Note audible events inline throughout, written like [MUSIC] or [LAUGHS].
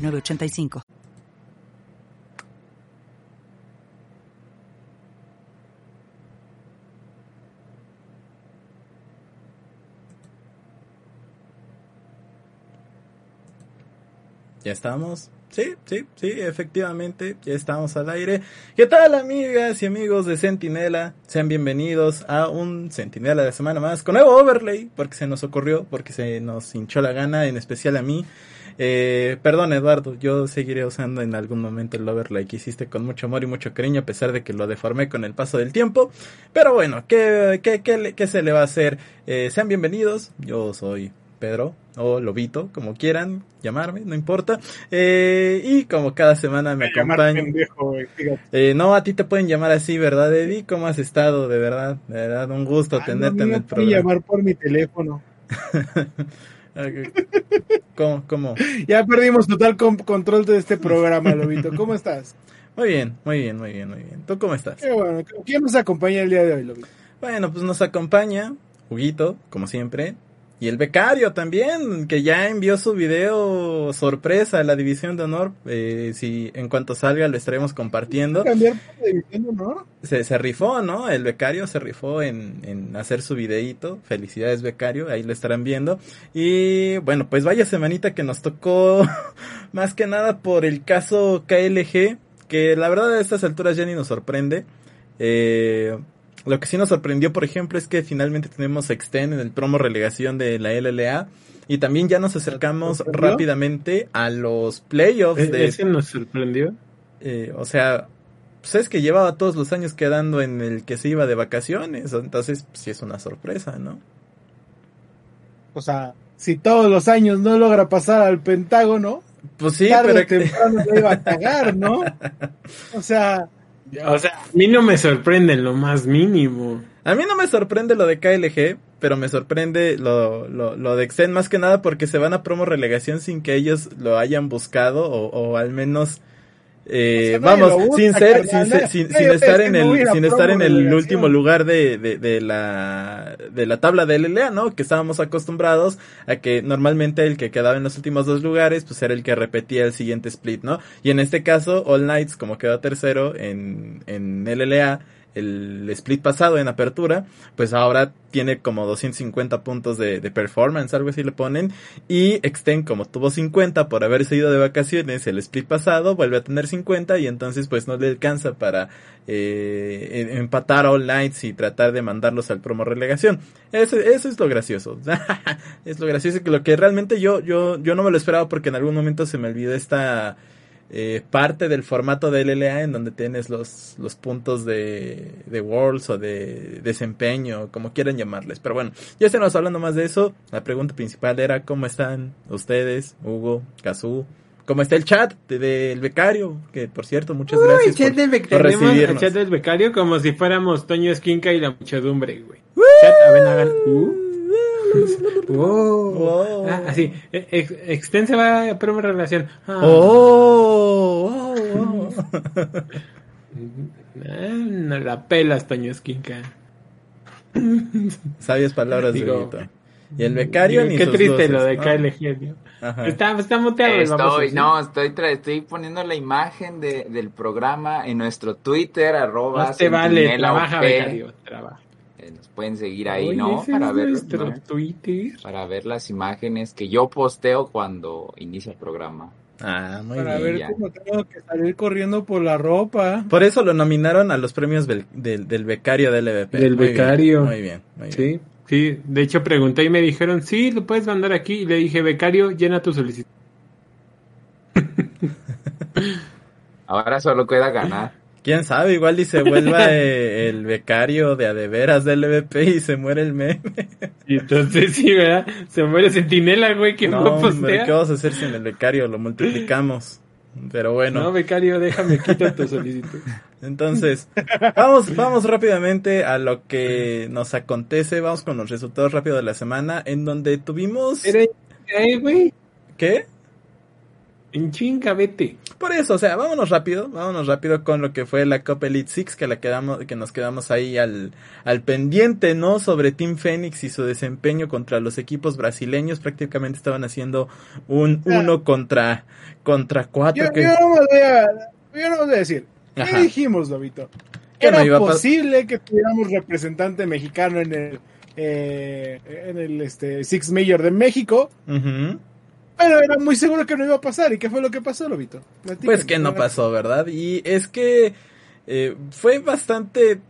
985. Ya estamos. Sí, sí, sí, efectivamente, ya estamos al aire. ¿Qué tal amigas y amigos de Sentinela? Sean bienvenidos a un Sentinela de semana más con nuevo overlay, porque se nos ocurrió, porque se nos hinchó la gana, en especial a mí. Eh, perdón, Eduardo, yo seguiré usando en algún momento el overlay que hiciste con mucho amor y mucho cariño, a pesar de que lo deformé con el paso del tiempo. Pero bueno, ¿qué, qué, qué, se le va a hacer? Eh, sean bienvenidos, yo soy Pedro o Lobito, como quieran llamarme, no importa. Eh, y como cada semana me, acompaña. Eh, no, a ti te pueden llamar así, ¿verdad, Eddie? ¿Cómo has estado? De verdad, de verdad, un gusto ah, tenerte en el programa. llamar por mi teléfono. [LAUGHS] [LAUGHS] ¿Cómo, ¿Cómo? Ya perdimos total control de este programa, Lobito. ¿Cómo estás? Muy bien, muy bien, muy bien, muy bien. ¿Tú cómo estás? Qué bueno. ¿Quién nos acompaña el día de hoy, Lobito? Bueno, pues nos acompaña Huguito, como siempre, y el becario también, que ya envió su video sorpresa a la División de Honor. Eh, si en cuanto salga lo estaremos compartiendo. ¿Cambiar por División de Honor? Se, se rifó, ¿no? El becario se rifó en, en hacer su videíto. Felicidades, becario. Ahí lo estarán viendo. Y bueno, pues vaya semanita que nos tocó [LAUGHS] más que nada por el caso KLG. Que la verdad a estas alturas ya ni nos sorprende. Eh, lo que sí nos sorprendió, por ejemplo, es que finalmente tenemos Extend en el promo relegación de la LLA. Y también ya nos acercamos rápidamente a los playoffs. ¿E-, de, ¿Ese nos sorprendió? Eh, o sea, pues es que llevaba todos los años quedando en el que se iba de vacaciones. Entonces, pues, sí es una sorpresa, ¿no? O sea, si todos los años no logra pasar al Pentágono, pues sí, pero temprano lo iba a cagar, ¿no? [LAUGHS] O sea, o sea, a mí no me sorprende lo más mínimo. A mí no me sorprende lo de KLG, pero me sorprende lo, lo, lo de Xen más que nada porque se van a promo relegación sin que ellos lo hayan buscado o, o al menos eh, vamos, sin ser, sin, sin, estar en el, sin estar en el último lugar de, de, de, la, de la tabla de LLA, ¿no? Que estábamos acostumbrados a que normalmente el que quedaba en los últimos dos lugares, pues era el que repetía el siguiente split, ¿no? Y en este caso, All Knights, como quedó tercero en, en LLA, el split pasado en apertura, pues ahora tiene como 250 puntos de, performance, algo así le ponen, y Extend como tuvo 50 por haberse ido de vacaciones el split pasado, vuelve a tener 50 y entonces pues no le alcanza para eh, empatar All Knights y tratar de mandarlos al promo relegación. Eso, eso es lo gracioso. [LAUGHS] es lo gracioso que lo que realmente yo, yo, yo no me lo esperaba porque en algún momento se me olvidó esta eh, parte del formato de LLA en donde tienes los, los puntos de, de Worlds o de desempeño, como quieran llamarles. Pero bueno, ya estamos hablando más de eso. La pregunta principal era cómo están ustedes, Hugo, Kazú. ¿Cómo está el chat del becario? Que por cierto, muchas gracias. El chat, del el chat del becario como si fuéramos Toño Esquinca y la muchedumbre, güey. Chat, a ver, hagan. Uh. [LAUGHS] Oh. Ah, así, ex, extensa va a probar relación. Ah. Oh, oh, [LAUGHS] no la pelas, Toño Esquinca. [LAUGHS] Sabias palabras, Digo, Y el becario Qué triste lo de KLG, Está, está muteado. Estoy, no, estoy, estoy poniendo la imagen de, del programa en nuestro Twitter, arroba. Más te vale, trabaja, becario, trabaja nos pueden seguir ahí, ¿no? Para ver, para ver las imágenes que yo posteo cuando inicia el programa. Ah, muy para ver cómo tengo que salir corriendo por la ropa. Por eso lo nominaron a los premios del, del, becario del EVP. Del becario. muy bien, muy Sí, sí. De hecho pregunté y me dijeron, sí, lo puedes mandar aquí. Y le dije, becario, llena tu solicitud. [LAUGHS] Ahora solo queda ganar. Quién sabe, igual y se [LAUGHS] vuelva eh, el becario de adeveras del LVP y se muere el meme. Y entonces sí, ¿verdad? Se muere Centinela, güey, que no, hombre, ¿qué vamos a hacer sin el becario? Lo multiplicamos. Pero bueno. No, becario, déjame quitar tu solicitud. Entonces, vamos, vamos rápidamente a lo que nos acontece. Vamos con los resultados rápidos de la semana, en donde tuvimos. güey? ¿Qué? En chinga, vete. Por eso, o sea, vámonos rápido, vámonos rápido con lo que fue la Copa Elite Six, que la quedamos, que nos quedamos ahí al, al pendiente, ¿no? Sobre Team Phoenix y su desempeño contra los equipos brasileños. Prácticamente estaban haciendo un uno contra, contra cuatro. Yo, no voy a, yo no voy a decir. ¿Qué dijimos, Lobito? Era posible que tuviéramos representante mexicano en el, eh, en el este, Six Major de México. Pero era muy seguro que no iba a pasar. ¿Y qué fue lo que pasó, Lobito? pues que no pasó, ¿verdad? Y es que eh, fue bastante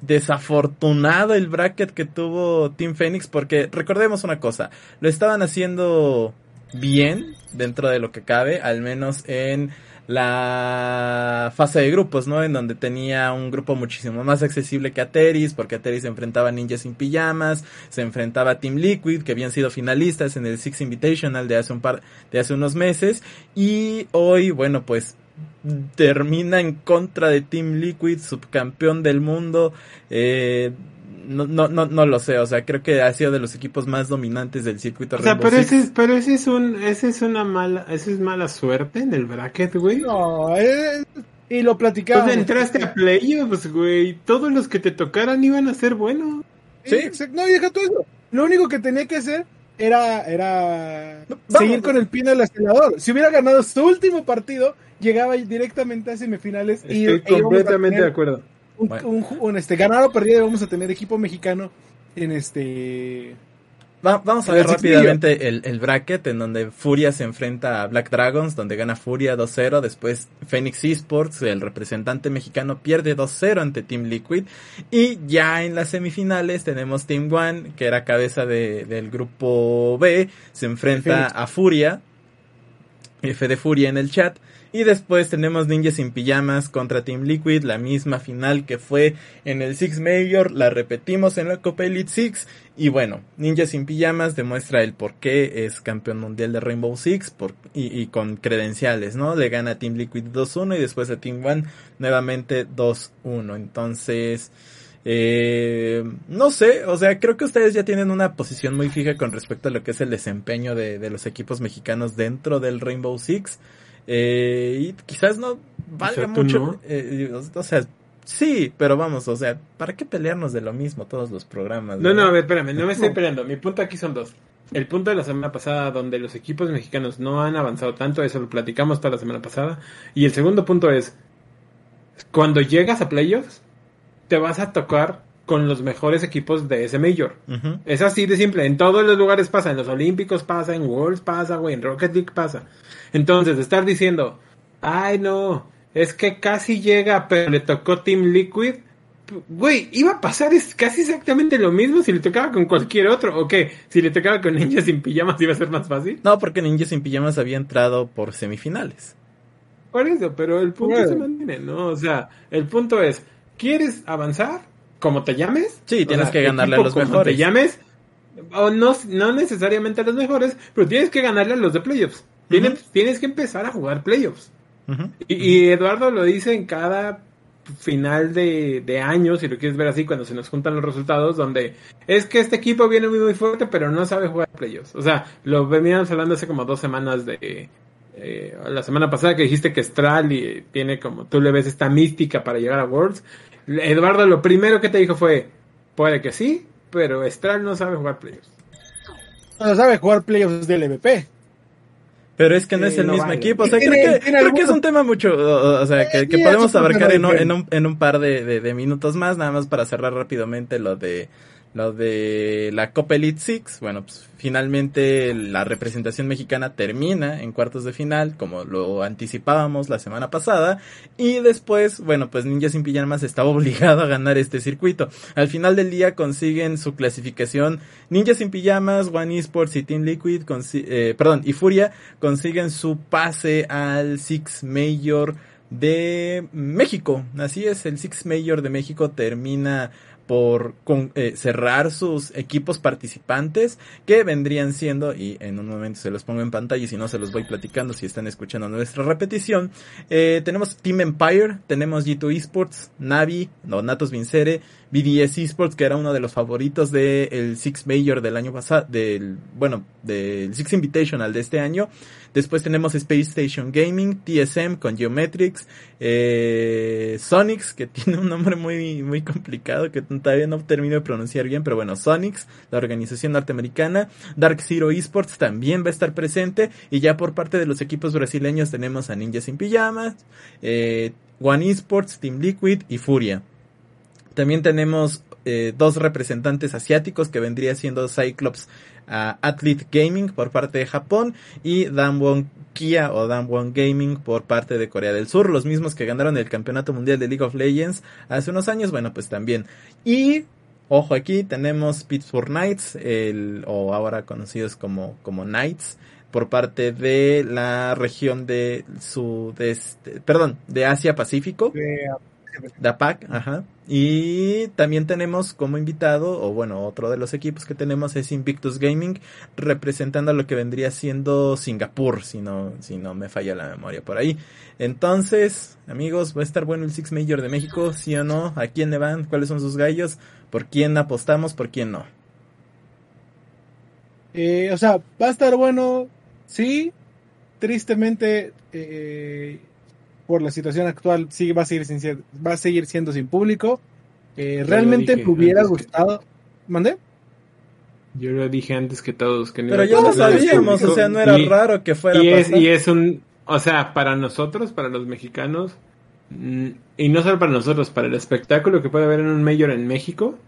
desafortunado el bracket que tuvo Team Phoenix porque recordemos una cosa, lo estaban haciendo bien dentro de lo que cabe, al menos en la fase de grupos, ¿no? En donde tenía un grupo muchísimo más accesible que Ateris, porque Ateris se enfrentaba a Ninjas sin pijamas, se enfrentaba a Team Liquid, que habían sido finalistas en el Six Invitational de hace un par, de hace unos meses, y hoy, bueno, pues termina en contra de Team Liquid, subcampeón del mundo, eh, no, no, no, no lo sé, o sea, creo que ha sido de los equipos más dominantes del circuito. O sea, pero ese, pero ese es un, ese es una mala, ese es mala suerte en el bracket, güey. No, eh, y lo platicamos. Pues entraste a playoffs, güey, todos los que te tocaran iban a ser buenos. Sí, no, y deja todo eso. Lo único que tenía que hacer era, era seguir con el pie en el acelerador. Si hubiera ganado su último partido, llegaba directamente a semifinales. Estoy y, completamente de acuerdo un, este, ganado o perdido vamos a tener equipo mexicano en este... vamos a ver rápidamente el, el, bracket en donde Furia se enfrenta a Black Dragons, donde gana Furia 2-0. Después Phoenix Esports, el representante mexicano, pierde 2-0 ante Team Liquid. Y ya en las semifinales tenemos Team One, que era cabeza de, del grupo B, se enfrenta a Furia. F de Furia en el chat. Y después tenemos Ninjas sin Pijamas contra Team Liquid, la misma final que fue en el Six Major, la repetimos en la Copa Elite Six. Y bueno, Ninjas sin Pijamas demuestra el por qué es campeón mundial de Rainbow Six por, y, con credenciales, ¿no? Le gana a Team Liquid 2-1 y después a Team One nuevamente 2-1. Entonces... Eh, no sé, o sea, creo que ustedes ya tienen una posición muy fija con respecto a lo que es el desempeño de, de los equipos mexicanos dentro del Rainbow Six. Eh, y quizás no valga mucho. Eh, o sea, sí, pero vamos, o sea, ¿para qué pelearnos de lo mismo todos los programas? No, no, espérame, no me estoy [LAUGHS] peleando. Mi punto aquí son dos. El punto de la semana pasada, donde los equipos mexicanos no han avanzado tanto, eso lo platicamos toda la semana pasada. Y el segundo punto es, cuando llegas a playoffs, te vas a tocar con los mejores equipos de ese Major. Es así de simple. En todos los lugares pasa. En los Olímpicos pasa, en Worlds pasa, güey, en Rocket League pasa. Entonces, estar diciendo, ay no, es que casi llega, pero le tocó Team Liquid. Güey, iba a pasar es casi exactamente lo mismo si le tocaba con cualquier otro. ¿O qué? Si le tocaba con Ninja sin pijamas iba a ser más fácil. No, porque Ninja sin pijamas había entrado por semifinales. Por eso, pero el punto se mantiene, ¿no? O sea, el punto es, ¿quieres avanzar? Como te llames. Sí, tienes que ganarle a los mejores. te llames, o no, no necesariamente a los mejores, pero tienes que ganarle a los de playoffs. Tienes, tienes que empezar a jugar playoffs. y, Eduardo lo dice en cada final de, de año, si lo quieres ver así, cuando se nos juntan los resultados, donde es que este equipo viene muy, muy fuerte, pero no sabe jugar playoffs. O sea, lo veníamos hablando hace como dos semanas de... Eh, la semana pasada que dijiste que Stral tiene como tú le ves esta mística para llegar a Worlds. Eduardo lo primero que te dijo fue, puede que sí, pero Stral no sabe jugar playoffs. No sabe jugar playoffs del MVP. Pero es que no es el mismo equipo. O sea, creo, que, creo que es un tema mucho, o, sea, que, que podemos abarcar en un, en un, en un par de, de, de, minutos más, nada más para cerrar rápidamente lo de lo de la Copa Elite Six, bueno, pues finalmente la representación mexicana termina en cuartos de final, como lo anticipábamos la semana pasada, y después, bueno, pues Ninja sin Pijamas estaba [LAUGHS] obligado a ganar este circuito. Al final del día consiguen su clasificación, Ninja sin Pijamas, One Esports y Team Liquid, eh, perdón, y Furia consiguen su pase al Six Major de México. Así es, el Six Major de México termina por eh, cerrar sus equipos participantes que vendrían siendo y en un momento se los pongo en pantalla y si no se los voy platicando si están escuchando nuestra repetición eh, tenemos Team Empire tenemos G2 Esports Navi Natos Vincere BDS Esports, que era uno de los favoritos del Six Major del año pasado, del, bueno, del Six Invitational de este año. Después tenemos Space Station Gaming, TSM con Geometrics, eh, Sonics, que [LAUGHS] tiene un nombre muy, muy complicado que todavía no termino de pronunciar bien, pero bueno, Sonics, la organización norteamericana, Dark Zero Esports también va a estar presente, y ya por parte de los equipos brasileños tenemos a Ninjas sin Pijamas, eh, One Esports, Team Liquid y Furia. También tenemos eh, dos representantes asiáticos que vendría siendo Cyclops uh, Athlete Gaming por parte de Japón y Damwon Kia o Damwon Gaming por parte de Corea del Sur, los mismos que ganaron el campeonato mundial de League of Legends hace unos años, bueno pues también. Y ojo aquí tenemos Pittsburgh Knights, el, o ahora conocidos como, como Knights, por parte de la región de sudeste, perdón, de Asia Pacífico. De APAC, ajá. Y también tenemos como invitado, o bueno, otro de los equipos que tenemos es Invictus Gaming, representando lo que vendría siendo Singapur, si no, si no me falla la memoria por ahí. Entonces, amigos, va a estar bueno el Six Major de México, sí o no, a quién le van, cuáles son sus gallos, por quién apostamos, por quién no. Eh, o sea, va a estar bueno, sí, tristemente, eh, por la situación actual sí va a seguir, sin, va a seguir siendo sin público. Eh, realmente me hubiera gustado. ¿Mandé? Yo lo dije antes que todos. Que Pero ya lo sabíamos, o sea, no era raro que fuera. Y es, y es un. O sea, para nosotros, para los mexicanos, mm, y no solo para nosotros, para el espectáculo que puede haber en un Mayor en México,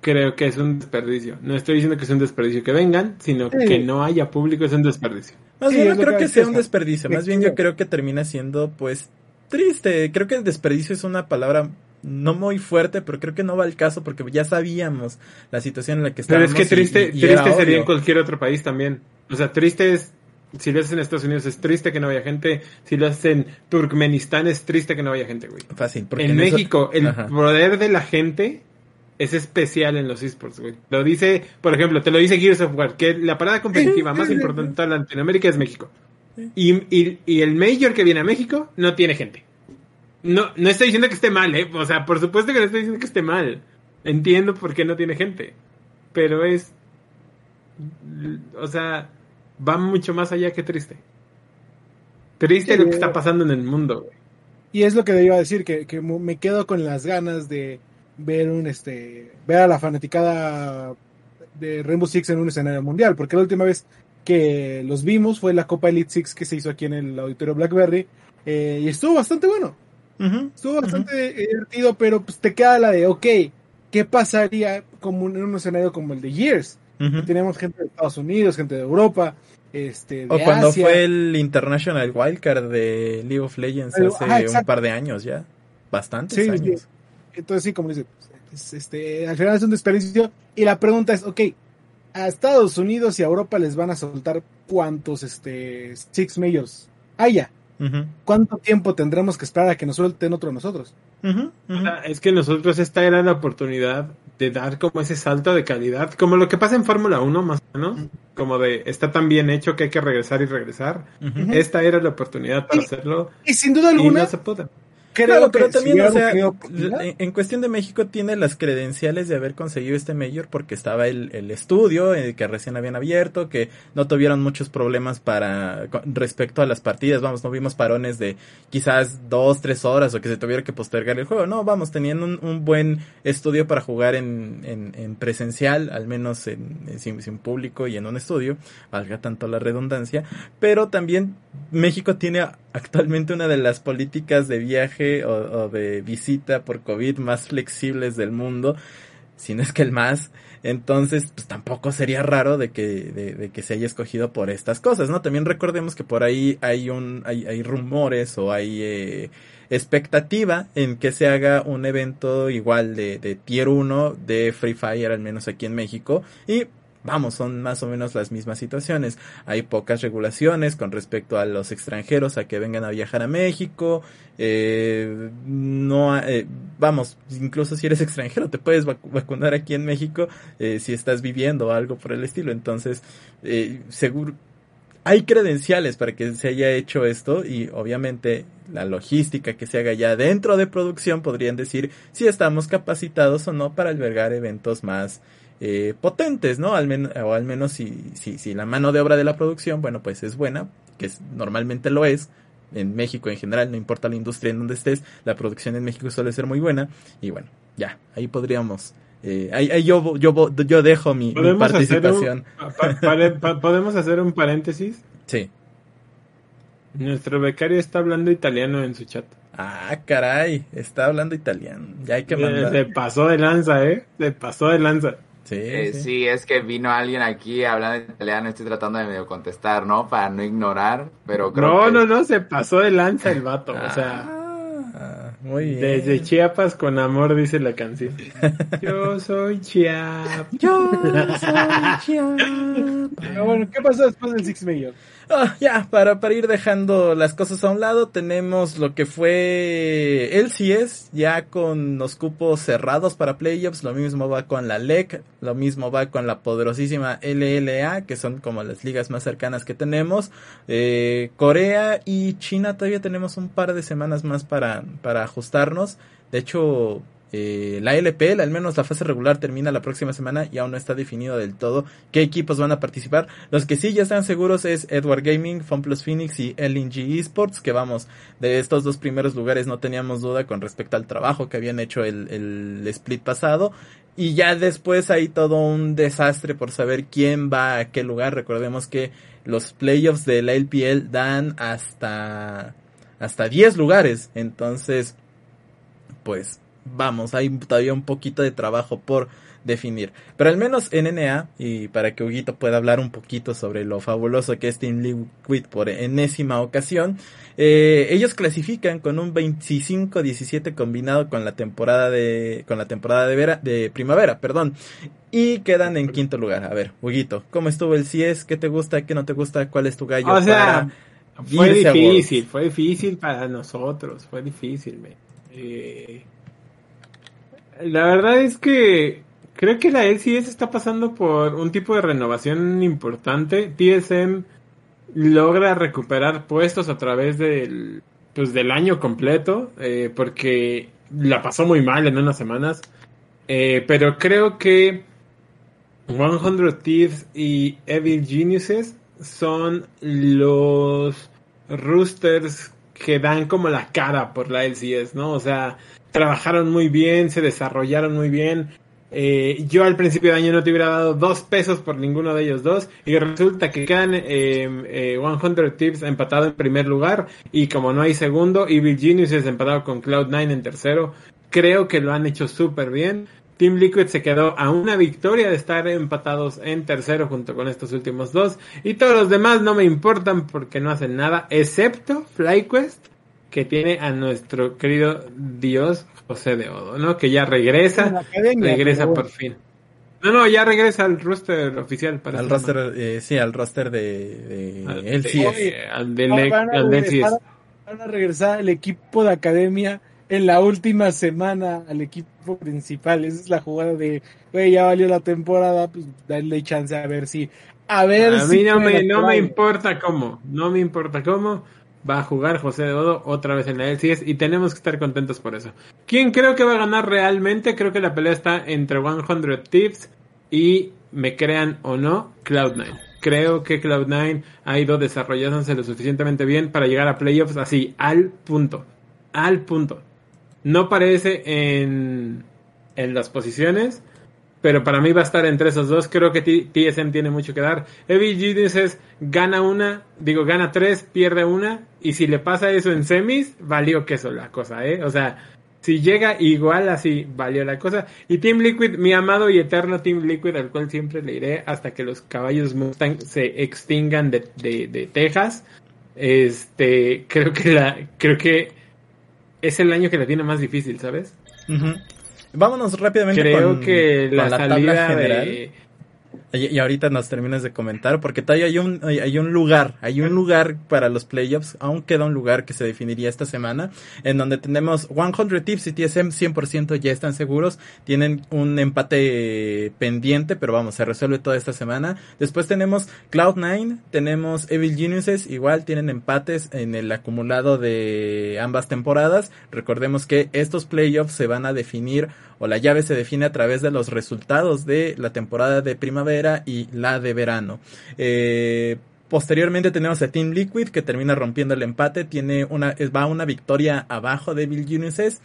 creo que es un desperdicio. No estoy diciendo que es un desperdicio que vengan, sino que no haya público es un desperdicio. Más bien no creo que, sea un desperdicio, más bien yo creo que termina siendo pues triste. Creo que el desperdicio es una palabra no muy fuerte, pero creo que no va al caso porque ya sabíamos la situación en la que estábamos. Pero es que triste, triste sería en cualquier otro país también. O sea, triste es si lo haces en Estados Unidos es triste que no vaya gente. Si lo haces en Turkmenistán es triste que no vaya gente, güey. Fácil. Porque en, México, el poder de la gente es especial en los esports, güey. Lo dice, por ejemplo, te lo dice Gears of War, que la parada competitiva [LAUGHS] más importante de Latinoamérica es México. Y, y, y, el Major que viene a México no tiene gente. No, no estoy diciendo que esté mal, ¿eh? O sea, por supuesto que no estoy diciendo que esté mal. Entiendo por qué no tiene gente. Pero es... O sea, va mucho más allá que triste. Triste lo que está pasando en el mundo, güey. Y es lo que iba a decir, que, que me quedo con las ganas de ver un este ver a la fanaticada de Rainbow Six en un escenario mundial, porque la última vez que los vimos fue la Copa Elite Six que se hizo aquí en el auditorio Blackberry eh, y estuvo bastante bueno. estuvo bastante divertido, pero pues te queda la de, ok, ¿qué pasaría como en un escenario como el de Years? Tenemos gente de Estados Unidos, gente de Europa, este, o cuando fue el International Wildcard de League of Legends hace un par de años ya, bastantes años. Entonces sí, como dice, pues, este, al final es un desperdicio. Y la pregunta es, ok, a Estados Unidos y a Europa les van a soltar cuántos este, Six Majors haya. ¿Cuánto tiempo tendremos que esperar a que nos suelten otro nosotros? es que nosotros esta era la oportunidad de dar como ese salto de calidad, como lo que pasa en Fórmula 1 más o menos, como de está tan bien hecho que hay que regresar y regresar. Esta era la oportunidad para hacerlo. Y sin duda alguna, se puede claro, pero también, o sea, en, cuestión de México tiene las credenciales de haber conseguido este mayor porque estaba el, el estudio eh, que recién habían abierto, que no tuvieron muchos problemas para respecto a las partidas, vamos, no vimos parones de quizás dos, tres horas o que se tuviera que postergar el juego, no, vamos, teniendo un, buen estudio para jugar en, en, presencial, al menos en, sin, sin público y en un estudio, valga tanto la redundancia, pero también México tiene actualmente una de las políticas de viaje o, de visita por COVID más flexibles del mundo, si no es que el más. Entonces, pues tampoco sería raro de que, de, que se haya escogido por estas cosas, ¿no? También recordemos que por ahí hay un, hay, hay rumores o hay eh, expectativa en que se haga un evento igual de, de tier 1 de Free Fire, al menos aquí en México. Y vamos, son más o menos las mismas situaciones. Hay pocas regulaciones con respecto a los extranjeros a que vengan a viajar a México. Eh, no, eh, vamos, incluso si eres extranjero te puedes vacunar aquí en México eh, si estás viviendo o algo por el estilo. Entonces, eh, seguro, hay credenciales para que se haya hecho esto y obviamente la logística que se haga ya dentro de producción podrían decir si estamos capacitados o no para albergar eventos más eh, potentes, ¿no? Al menos, o al menos si, si, si la mano de obra de la producción, bueno, pues es buena, que normalmente lo es, en México en general, no importa la industria en donde estés, la producción en México suele ser muy buena y bueno, ya, ahí podríamos eh, ahí, yo, yo, yo dejo mi, participación. ¿Podemos hacer un paréntesis? Sí. Nuestro becario está hablando italiano en su chat. Ah, caray, está hablando italiano. Ya hay que mandar. Se pasó de lanza, ¿eh? Se pasó de lanza. Sí, eh, sí. es que vino alguien aquí hablando italiano, estoy tratando de medio contestar, ¿no? Para no ignorar, pero creo No, no, no, se pasó de lanza el vato, o sea... Ah. Muy bien. Desde Chiapas con amor, dice la canción. [LAUGHS] Yo soy Chiapas. Yo soy [LAUGHS] Chiapas. bueno, ¿qué pasó después del Six Major? Ah, ya, para, para ir dejando las cosas a un lado, tenemos lo que fue el CS, ya con los cupos cerrados para playoffs, lo mismo va con la LEC, lo mismo va con la poderosísima LLA, que son como las ligas más cercanas que tenemos. Eh, Corea y China todavía tenemos un par de semanas más para, para ajustarnos. De hecho, eh, la LPL, al menos la fase regular, termina la próxima semana y aún no está definido del todo qué equipos van a participar. Los que sí ya están seguros es Edward Gaming, FunPlus Phoenix y LNG Esports, que vamos, de estos dos primeros lugares no teníamos duda con respecto al trabajo que habían hecho el, el split pasado. Y ya después hay todo un desastre por saber quién va a qué lugar. Recordemos que los playoffs de la LPL dan hasta hasta 10 lugares. Entonces, pues vamos, hay todavía un poquito de trabajo por definir. Pero al menos en NA, y para que Huguito pueda hablar un poquito sobre lo fabuloso que es Team Liquid por enésima ocasión, eh, ellos clasifican con un 25-17 combinado con la temporada de, con la temporada de, vera, de primavera, perdón. Y quedan en quinto lugar. A ver, Huguito, ¿cómo estuvo el CIES? ¿Qué te gusta? ¿Qué no te gusta? ¿Cuál es tu gallo? O sea, fue difícil, fue difícil para nosotros, fue difícil, eh, la verdad es que creo que la LCS está pasando por un tipo de renovación importante. TSM logra recuperar puestos a través del, pues, del año completo, eh, porque la pasó muy mal en unas semanas. Eh, pero creo que 100 Thieves y Evil Geniuses son los roosters que dan como la cara por la LCS, ¿no? O sea, trabajaron muy bien, se desarrollaron muy bien. Eh, yo al principio de año no te hubiera dado dos pesos por ninguno de ellos dos y resulta que quedan eh, 100 eh, Tips empatado en primer lugar y como no hay segundo, Evil Genius es empatado con Cloud9 en tercero. Creo que lo han hecho súper bien. Team Liquid se quedó a una victoria de estar empatados en tercero junto con estos últimos dos y todos los demás no me importan porque no hacen nada excepto FlyQuest que tiene a nuestro querido Dios José de Odo, ¿no? Que ya regresa, regresa por fin. No, no, ya regresa al roster oficial para Al roster, eh, sí, al roster de, él sí al a regresar, van a regresar el equipo de academia en la última semana al equipo principal. Esa es la jugada de, güey, ya valió la temporada, pues darle chance a ver si, a ver a mí no me, no me importa cómo, no me importa cómo va a jugar José de Odo otra vez en la LCS y tenemos que estar contentos por eso. ¿Quién creo que va a ganar realmente? Creo que la pelea está entre 100 Tips y, me crean o no, Cloud9. Creo que Cloud9 ha ido desarrollándose lo suficientemente bien para llegar a playoffs así, al punto. Al punto. No parece en, en las posiciones, pero para mí va a estar entre esos dos. Creo que TSM tiene mucho que dar. Evil Geniuses gana una, digo, gana tres, pierde una. Y si le pasa eso en semis, valió queso la cosa, ¿eh? O sea, si llega igual así, valió la cosa. Y Team Liquid, mi amado y eterno Team Liquid, al cual siempre le iré hasta que los caballos Mustang se extingan de, de, Texas. Este, creo que la, creo que es el año que la tiene más difícil, ¿sabes? Vámonos rápidamente Creo que la, salida de Y, ahorita nos terminas de comentar, porque todavía hay un, hay, un lugar, hay un lugar para los playoffs, aún queda un lugar que se definiría esta semana, en donde tenemos 100 Tips y TSM 100% ya están seguros, tienen un empate pendiente, pero vamos, se resuelve toda esta semana. Después tenemos Cloud9, tenemos Evil Geniuses, igual tienen empates en el acumulado de ambas temporadas. Recordemos que estos playoffs se van a definir o la llave se define a través de los resultados de la temporada de primavera y la de verano. Eh, posteriormente tenemos a Team Liquid que termina rompiendo el empate, tiene una, va una victoria abajo de Bill Unices.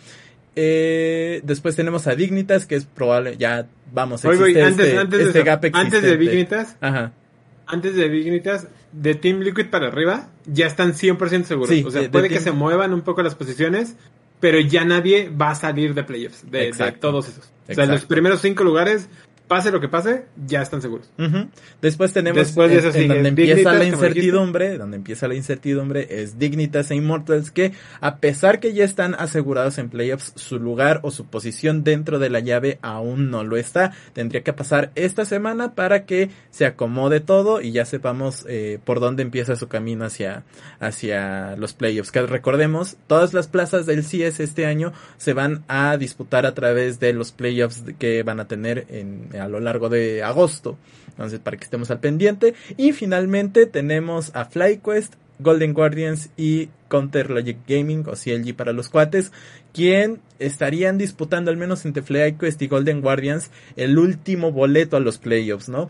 Eh, después tenemos a Dignitas, que es probable, ya vamos, existe antes, este, antes, este de, gap antes de Dignitas, Ajá. antes de Dignitas, de Team Liquid para arriba, ya están 100% seguros. o sea, puede que se muevan un poco las posiciones, pero ya nadie va a salir de playoffs, de, de todos esos. O sea, los primeros cinco lugares pase lo que pase, ya están seguros. Después tenemos Después de eso en, donde empieza la incertidumbre, donde empieza la incertidumbre es Dignitas e Immortals que a pesar que ya están asegurados en playoffs, su lugar o su posición dentro de la llave aún no lo está. Tendría que pasar esta semana para que se acomode todo y ya sepamos eh, por dónde empieza su camino hacia, hacia los playoffs. Que recordemos, todas las plazas del CS este año se van a disputar a través de los playoffs que van a tener en a lo largo de agosto. Entonces, para que estemos al pendiente. Y finalmente tenemos a FlyQuest, Golden Guardians y Counter Logic Gaming o CLG para los cuates, quien estarían disputando al menos entre FlyQuest y Golden Guardians el último boleto a los playoffs, ¿no?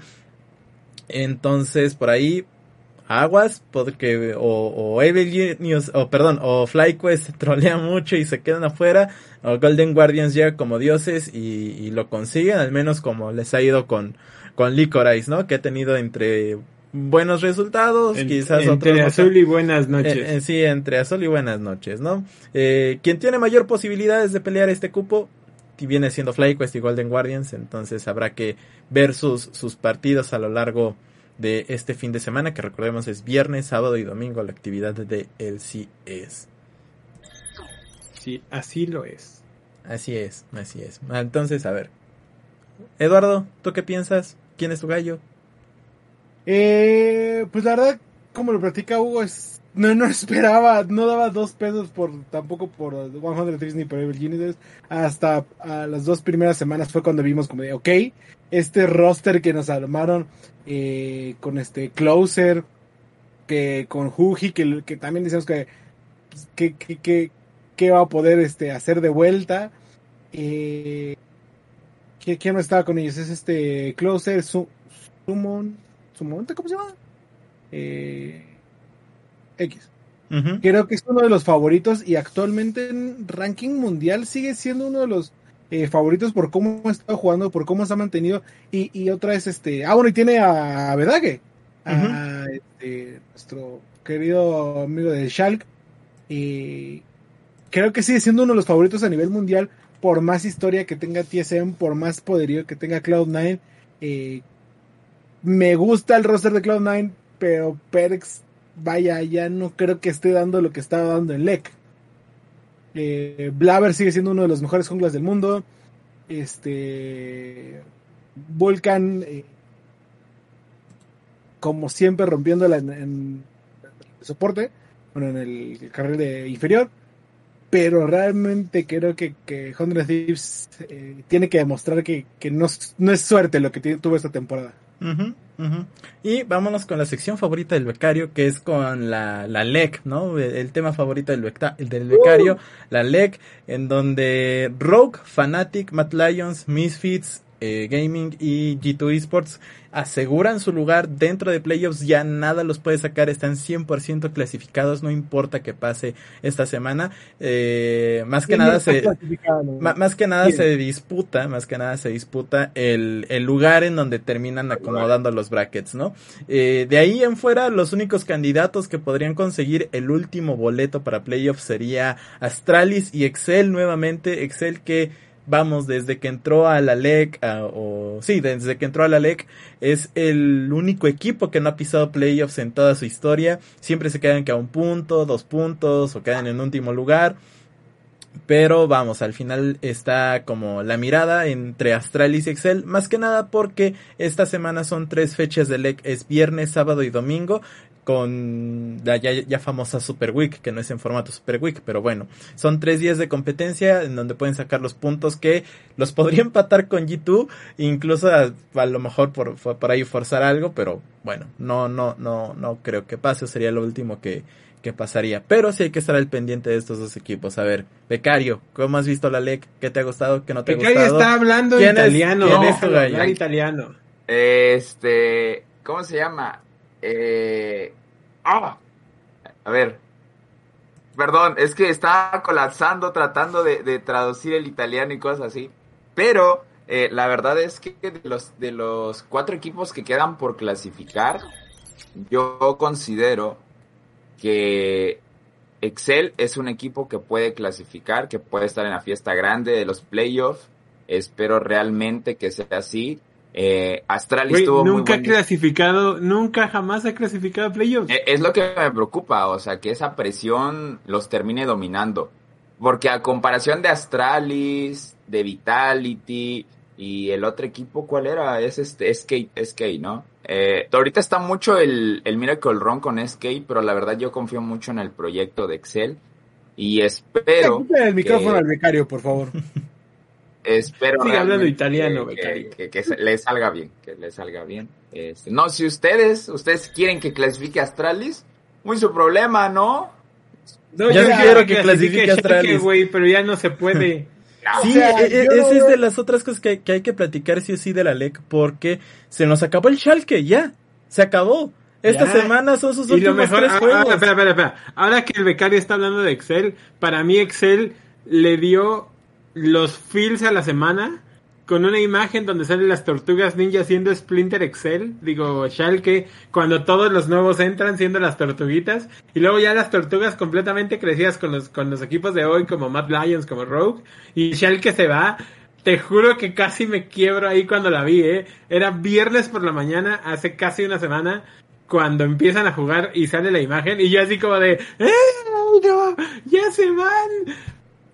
Entonces, por ahí aguas porque o, o Evil News o perdón o FlyQuest [LAUGHS] trolea mucho y se quedan afuera o Golden Guardians llega como dioses y, lo consiguen al menos como les ha ido con con Licorice no que ha tenido entre buenos resultados quizás entre azul y buenas noches. eh, eh, sí entre azul y buenas noches no eh, quien tiene mayor posibilidades de pelear este cupo viene siendo FlyQuest y Golden Guardians entonces habrá que ver sus sus partidos a lo largo de este fin de semana, que recordemos es viernes, sábado y domingo la actividad de el es Sí, así lo es. Así es, así es. Entonces, a ver. Eduardo, ¿tú qué piensas? ¿Quién es tu gallo? Eh, pues la verdad, como lo practica Hugo, es no, no esperaba, no daba dos pesos por tampoco por 100 ni por Evil Geniuses. Hasta a las dos primeras semanas fue cuando vimos como de, ok, este roster que nos armaron eh, con este Closer, que con Huji, que, que también decimos que, que, que, que, va a poder este, hacer de vuelta. Eh, ¿Quién no estaba con ellos? Es este Closer, Sumon, Sumon, ¿cómo se llama? Eh, X. Creo que es uno de los favoritos y actualmente en ranking mundial sigue siendo uno de los eh, favoritos por cómo ha estado jugando, por cómo se ha mantenido. Y, otra es este. Ah, bueno, y tiene a Vedage, a este, nuestro querido amigo de Shulk. Y creo que sigue siendo uno de los favoritos a nivel mundial por más historia que tenga TSM, por más poderío que tenga Cloud9. Eh, me gusta el roster de Cloud9, pero Perks vaya, ya no creo que esté dando lo que estaba dando en LEC. Eh, sigue siendo uno de los mejores junglas del mundo. Este. Vulcan, eh, como siempre, rompiéndola en, el soporte, bueno, en el carril de inferior. Pero realmente creo que, que Hundred Thieves eh, tiene que demostrar que, no, es suerte lo que tuvo esta temporada. Y vámonos con la sección favorita del becario, que es con la, la LEC, ¿no? El, tema favorito del, del becario, uh. la LEC, en donde Rogue, Fanatic, Matt Lions, Misfits, eh, Gaming y G2 Esports aseguran su lugar dentro de playoffs, ya nada los puede sacar, están 100% clasificados, no importa que pase esta semana. Eh, más que nada se más que nada se disputa, más que nada se disputa el, el lugar en donde terminan acomodando los brackets, ¿no? Eh, de ahí en fuera, los únicos candidatos que podrían conseguir el último boleto para playoffs sería Astralis y Excel nuevamente, Excel que vamos, desde que entró a la LEC, o sí, desde que entró a la LEC, es el único equipo que no ha pisado playoffs en toda su historia. Siempre se quedan que a un punto, dos puntos, o quedan en último lugar. Pero vamos, al final está como la mirada entre Astralis y Excel, más que nada porque esta semana son tres fechas de LEC, es viernes, sábado y domingo, con la ya, famosa Super Week, que no es en formato Super Week, pero bueno, son tres días de competencia en donde pueden sacar los puntos que los [LAUGHS] podría empatar con G2, incluso a, lo mejor por, por, ahí forzar algo, pero bueno, no, no, no, no creo que pase, sería lo último que, que pasaría. Pero sí hay que estar al pendiente de estos dos equipos. A ver, Becario, ¿cómo has visto la LEC? ¿Qué te ha gustado? ¿Qué no te ha gustado? Becario está hablando italiano. ¿Quién es italiano. Este, ¿cómo se llama? Eh, ah, a ver. Perdón, es que estaba colapsando tratando de, traducir el italiano y cosas así. Pero eh, la verdad es que de los, de los cuatro equipos que quedan por clasificar, yo considero que Excel es un equipo que puede clasificar, que puede estar en la fiesta grande de los playoffs. Espero realmente que sea así. Eh, Astralis estuvo nunca ha clasificado, nunca jamás ha clasificado a playoffs. Eh, es lo que me preocupa, o sea, que esa presión los termine dominando. Porque a comparación de Astralis, de Vitality y el otro equipo, ¿cuál era? Es este, SK, SK ¿no? Eh, ahorita está mucho el, el Miracle Run con SK, pero la verdad yo confío mucho en el proyecto de Excel y espero. el micrófono al becario, por favor. [LAUGHS] Espero hablando italiano, que, que, le salga bien, que le salga bien. Este, no, si ustedes, ustedes quieren que clasifique Astralis, muy su problema, ¿no? No, yo, quiero que, clasifique Astralis, güey, pero ya no se puede. [LAUGHS] Sí, e, e, esa es de las otras cosas que, hay que platicar sí o sí de la LEC, porque se nos acabó el Schalke, ya, se acabó. Esta semana son sus últimos tres ah, ah, juegos. espera, espera, espera. Ahora que el becario está hablando de Excel, para mí Excel le dio los feels a la semana con una imagen donde salen las tortugas ninja siendo Splinter Excel, digo Schalke, cuando todos los nuevos entran siendo las tortuguitas, y luego ya las tortugas completamente crecidas con los, con los equipos de hoy como Mad Lions, como Rogue, y Schalke se va, te juro que casi me quiebro ahí cuando la vi, eh. Era viernes por la mañana, hace casi una semana, cuando empiezan a jugar y sale la imagen, y yo así como de, ¡eh! No, ¡Ya se van!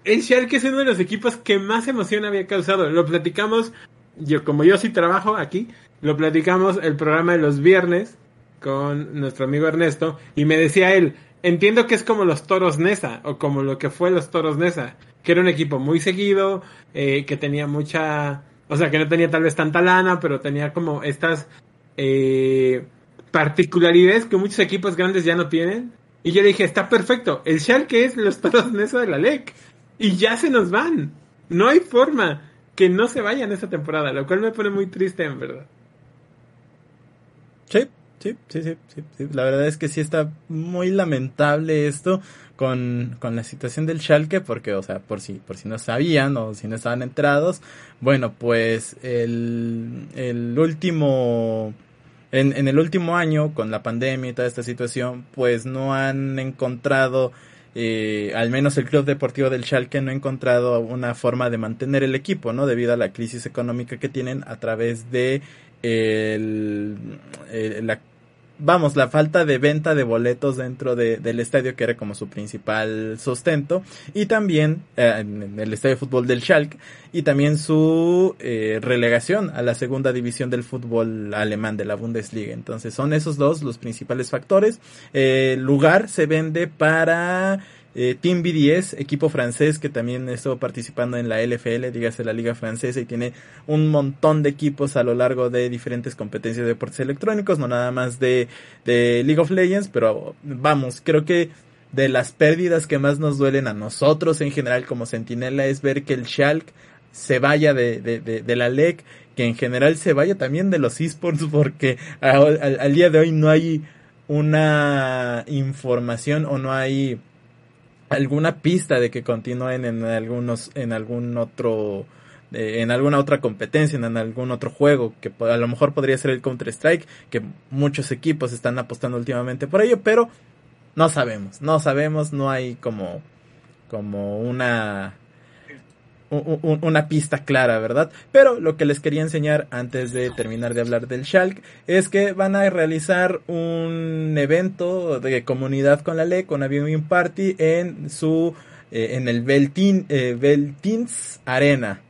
El Schalke es uno de los equipos que más emoción había causado. Lo platicamos, yo como yo sí trabajo aquí, lo platicamos el programa de los viernes con nuestro amigo Ernesto y me decía él, entiendo que es como los Toros Nesa o como lo que fue los Toros Nesa, que era un equipo muy seguido, eh, que tenía mucha, o sea, que no tenía tal vez tanta lana, pero tenía como estas eh, particularidades que muchos equipos grandes ya no tienen. Y yo dije, está perfecto, el Schalke es los Toros Nesa de la LEC y ya se nos van. No hay forma que no se vayan esta temporada, lo cual me pone muy triste en verdad. Sí, sí, sí, sí, sí, La verdad es que sí está muy lamentable esto con, con la situación del Schalke, porque, o sea, por si, por si no sabían o si no estaban enterados, bueno, pues el, el último, en, en el último año, con la pandemia y toda esta situación, pues no han encontrado eh, al menos el Club Deportivo del Schalke no ha encontrado una forma de mantener el equipo, ¿no? Debido a la crisis económica que tienen a través de el, la vamos, la falta de venta de boletos dentro del estadio, que era como su principal sustento, y también eh, en el estadio de fútbol del Schalke, y también su eh, relegación a la segunda división del fútbol alemán de la Bundesliga. Entonces son esos dos los principales factores. el lugar se vende para eh, Team BDS, equipo francés que también estuvo participando en la LFL, dígase la liga francesa, y tiene un montón de equipos a lo largo de diferentes competencias de deportes electrónicos, no nada más de, League of Legends, pero vamos, creo que de las pérdidas que más nos duelen a nosotros en general como Sentinela es ver que el Schalke se vaya de, la LEC, que en general se vaya también de los esports, porque al día de hoy no hay una información o no hay alguna pista de que continúen en algunos en algún otro eh, en alguna otra competencia, en algún otro juego, que a lo mejor podría ser el Counter-Strike, que muchos equipos están apostando últimamente por ello, pero no sabemos, no sabemos, no hay como, como una una pista clara, ¿verdad? Pero lo que les quería enseñar antes de terminar de hablar del Shulk es que van a realizar un evento de comunidad con la ley, con a Viewing Party en su eh, en el Beltin, eh, Beltins Arena.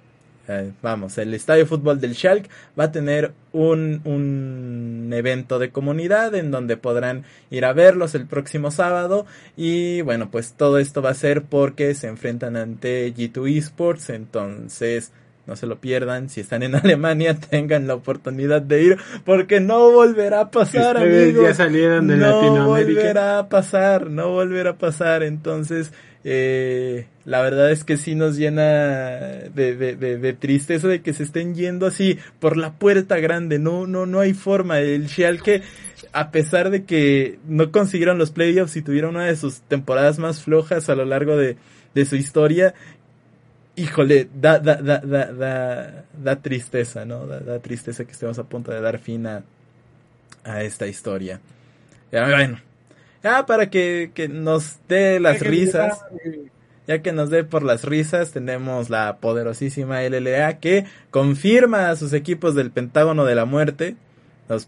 Eh, vamos, el estadio de fútbol del Schalke va a tener un, un evento de comunidad en donde podrán ir a verlos el próximo sábado y bueno, pues todo esto va a ser porque se enfrentan ante G2 Esports, entonces no se lo pierdan. Si están en [LAUGHS] Alemania, tengan la oportunidad de ir, porque no volverá a pasar, amigos. Ya salieron de no volverá a pasar, no volverá a pasar. Entonces, eh, la verdad es que sí nos llena de, de, de, tristeza de que se estén yendo así por la puerta grande. No, no, no hay forma. El que a pesar de que no consiguieron los playoffs y tuvieron una de sus temporadas más flojas a lo largo de, su historia, híjole, da, da, da, da, da, tristeza, ¿no? Da, tristeza que estemos a punto de dar fin a, a esta historia. Bueno, ya para que, que nos dé las risas, ya que nos dé por las risas, tenemos la poderosísima LLA que confirma a sus equipos del Pentágono de la Muerte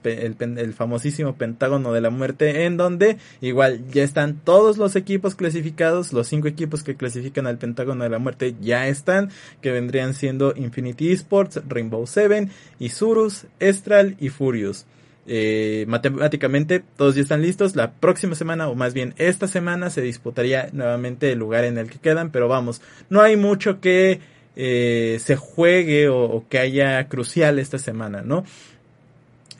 el, famosísimo Pentágono de la Muerte, en donde igual ya están todos los equipos clasificados, los cinco equipos que clasifican al Pentágono de la Muerte ya están, que vendrían siendo Infinity Esports, Rainbow Seven, Isurus, Estral y Furious. Eh, matemáticamente todos ya están listos. La próxima semana, o más bien esta semana, se disputaría nuevamente el lugar en el que quedan. Pero vamos, no hay mucho que eh, se juegue o, que haya crucial esta semana, ¿no?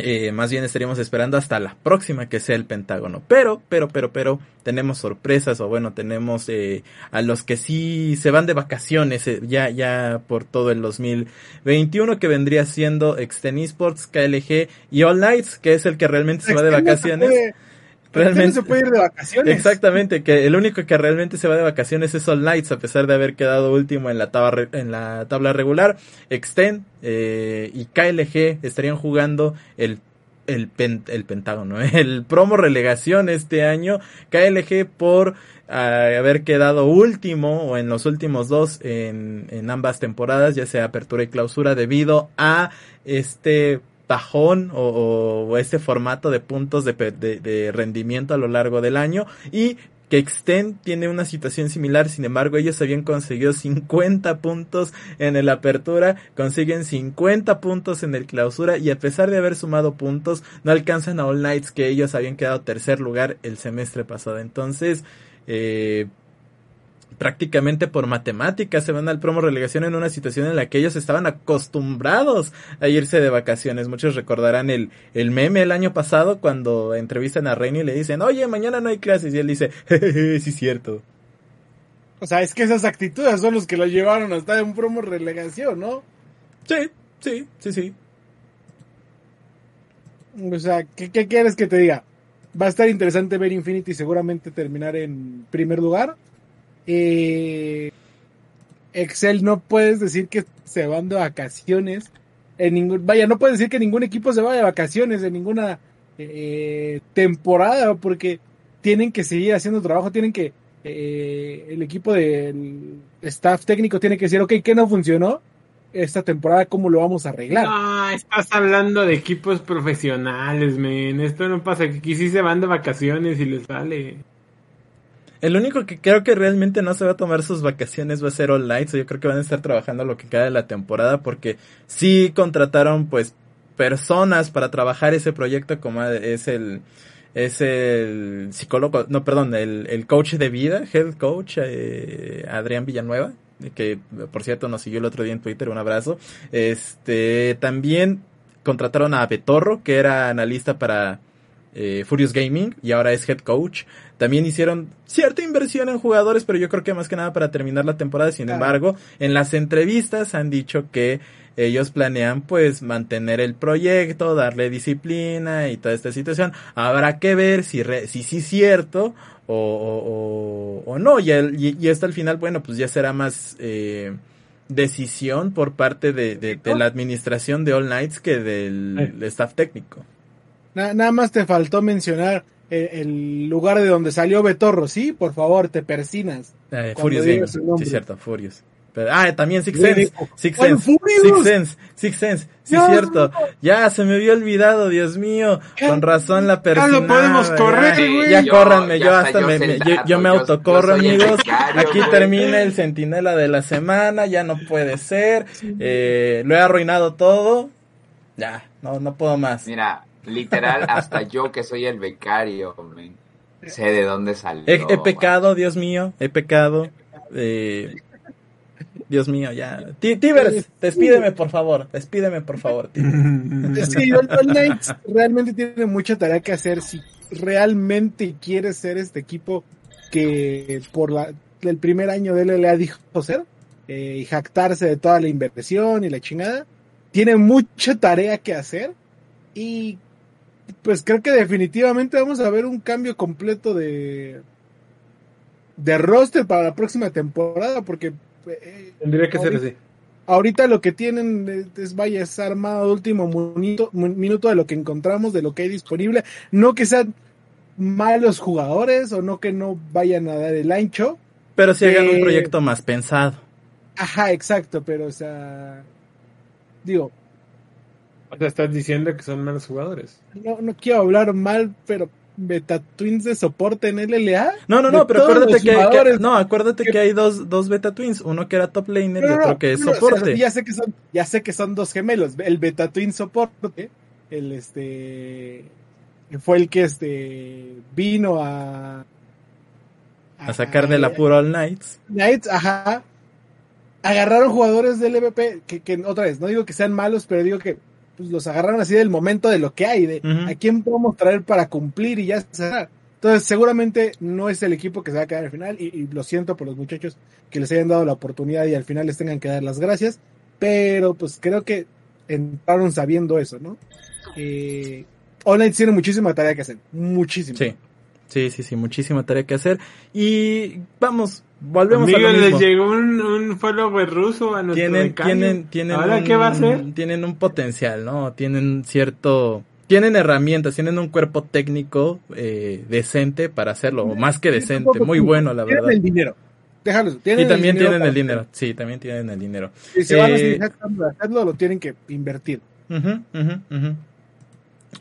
Eh, más bien estaríamos esperando hasta la próxima que sea el Pentágono. Pero, pero, pero, pero, tenemos sorpresas o bueno, tenemos eh, a los que sí se van de vacaciones eh, ya, ya por todo el 2021 que vendría siendo Exten Esports, KLG y All Nights, que es el que realmente se va de vacaciones. Realmente se puede ir de vacaciones. Exactamente, que el único que realmente se va de vacaciones es All Knights, a pesar de haber quedado último en la tabla, en la tabla regular. Extend eh, y KLG estarían jugando el el, el Pentágono, [LAUGHS] el promo relegación este año. KLG por ah, haber quedado último o en los últimos dos en, en ambas temporadas, ya sea apertura y clausura, debido a este bajón o, este formato de puntos de, rendimiento a lo largo del año y que Extend tiene una situación similar, sin embargo ellos habían conseguido 50 puntos en el apertura, consiguen 50 puntos en el clausura y a pesar de haber sumado puntos no alcanzan a All Knights que ellos habían quedado tercer lugar el semestre pasado. Entonces, eh, prácticamente por matemáticas se van al promo relegación en una situación en la que ellos estaban acostumbrados a irse de vacaciones. Muchos recordarán el, el meme el año pasado cuando entrevistan a Reino y le dicen, oye, mañana no hay clases. Y él dice, [LAUGHS] jejeje, sí es cierto. O sea, es que esas actitudes son los que lo llevaron hasta en un promo relegación, ¿no? Sí, sí, sí, sí. O sea, ¿qué, ¿qué quieres que te diga? Va a estar interesante ver Infinity seguramente terminar en primer lugar eh, Excel no puedes decir que se van de vacaciones. En ningún, vaya, no puedes decir que ningún equipo se vaya de vacaciones en ninguna eh, temporada porque tienen que seguir haciendo trabajo, tienen que eh, el equipo del staff técnico tiene que decir, ok, ¿qué no funcionó? Esta temporada, ¿cómo lo vamos a arreglar? No, estás hablando de equipos profesionales, men. Esto no pasa, que aquí sí se van de vacaciones y les sale. El único que creo que realmente no se va a tomar sus vacaciones va a ser All Lights. Yo creo que van a estar trabajando lo que queda de la temporada porque sí contrataron pues personas para trabajar ese proyecto como es el es el psicólogo, no, perdón, el, el coach de vida, head coach, eh, Adrián Villanueva, que por cierto nos siguió el otro día en Twitter, un abrazo. Este, también contrataron a Betorro, que era analista para eh, Furious Gaming y ahora es head coach. También hicieron cierta inversión en jugadores, pero yo creo que más que nada para terminar la temporada. Sin embargo, en las entrevistas han dicho que ellos planean pues mantener el proyecto, darle disciplina y toda esta situación. Habrá que ver si si sí es cierto o, o, no. Y, el, y, hasta el final, bueno, pues ya será más eh, decisión por parte de, de, la administración de All Nights que del staff técnico. Nada más te faltó mencionar el lugar de donde salió Betorro, ¿sí? Por favor, te persinas. Eh, Furious sí, cierto, Furious. ah, también Six Sense. Six Sense. Six Sense. Six Sense. Sí, es cierto. Ya, se me había olvidado, Dios mío. Con razón la persona. Ya lo podemos correr, güey. Ya, córranme, yo hasta me, yo, me autocorro, amigos. Aquí termina el centinela de la semana, ya no puede ser. Eh, lo he arruinado todo. Ya, no, no puedo más. Mira, literal, hasta yo que soy el becario, sé de dónde salió. He, pecado, Dios mío, he pecado. Eh, Dios mío, ya. Tibers, despídeme por favor, despídeme por favor. [LAUGHS] Sí, All Knights realmente tiene mucha tarea que hacer si realmente quiere ser este equipo que por la, el primer año de él le ha dicho ser eh, y jactarse de toda la inversión y la chingada. Tiene mucha tarea que hacer y pues creo que definitivamente vamos a ver un cambio completo de de roster para la próxima temporada porque eh, tendría que ser así. ahorita lo que tienen es, vaya es armado último minuto, minuto de lo que encontramos de lo que hay disponible. No que sean malos jugadores o no que no vayan a dar el ancho pero si hagan un eh, proyecto más pensado. ajá exacto pero o sea digo o sea, estás diciendo que son malos jugadores. No, no quiero hablar mal, pero Beta Twins de soporte en LLA. No, no, no, pero acuérdate que, no, acuérdate que, hay dos, dos Beta Twins, uno que era top laner y otro que es soporte. ya sé que son, ya sé que son dos gemelos. El Beta Twin soporte, el este fue el que este vino a a, sacar de la pura All Knights. Knights, ajá. Agarraron jugadores del EVP que, que otra vez, no digo que sean malos, pero digo que pues, los agarraron así del momento de lo que hay, de a quién podemos traer para cumplir y ya cerrar. Entonces, seguramente no es el equipo que se va a quedar al final, y, lo siento por los muchachos que les hayan dado la oportunidad y al final les tengan que dar las gracias, pero pues creo que entraron sabiendo eso, ¿no? Eh, Online tiene muchísima tarea que hacer, muchísima. Sí, sí, sí, sí, muchísima tarea que hacer. Y vamos, volvemos a lo mismo. les llegó un, un follower ruso a nuestro tienen, tienen, tienen ¿Ahora un, qué va a hacer? Tienen un potencial, ¿no? Tienen cierto... Tienen herramientas, tienen un cuerpo técnico eh, decente para hacerlo, o más que decente, muy bueno, la verdad. Tienen el dinero. Déjalos, tienen y también tienen el dinero, sí, también tienen el dinero. Si se van a eh, hacerlo, lo tienen que invertir.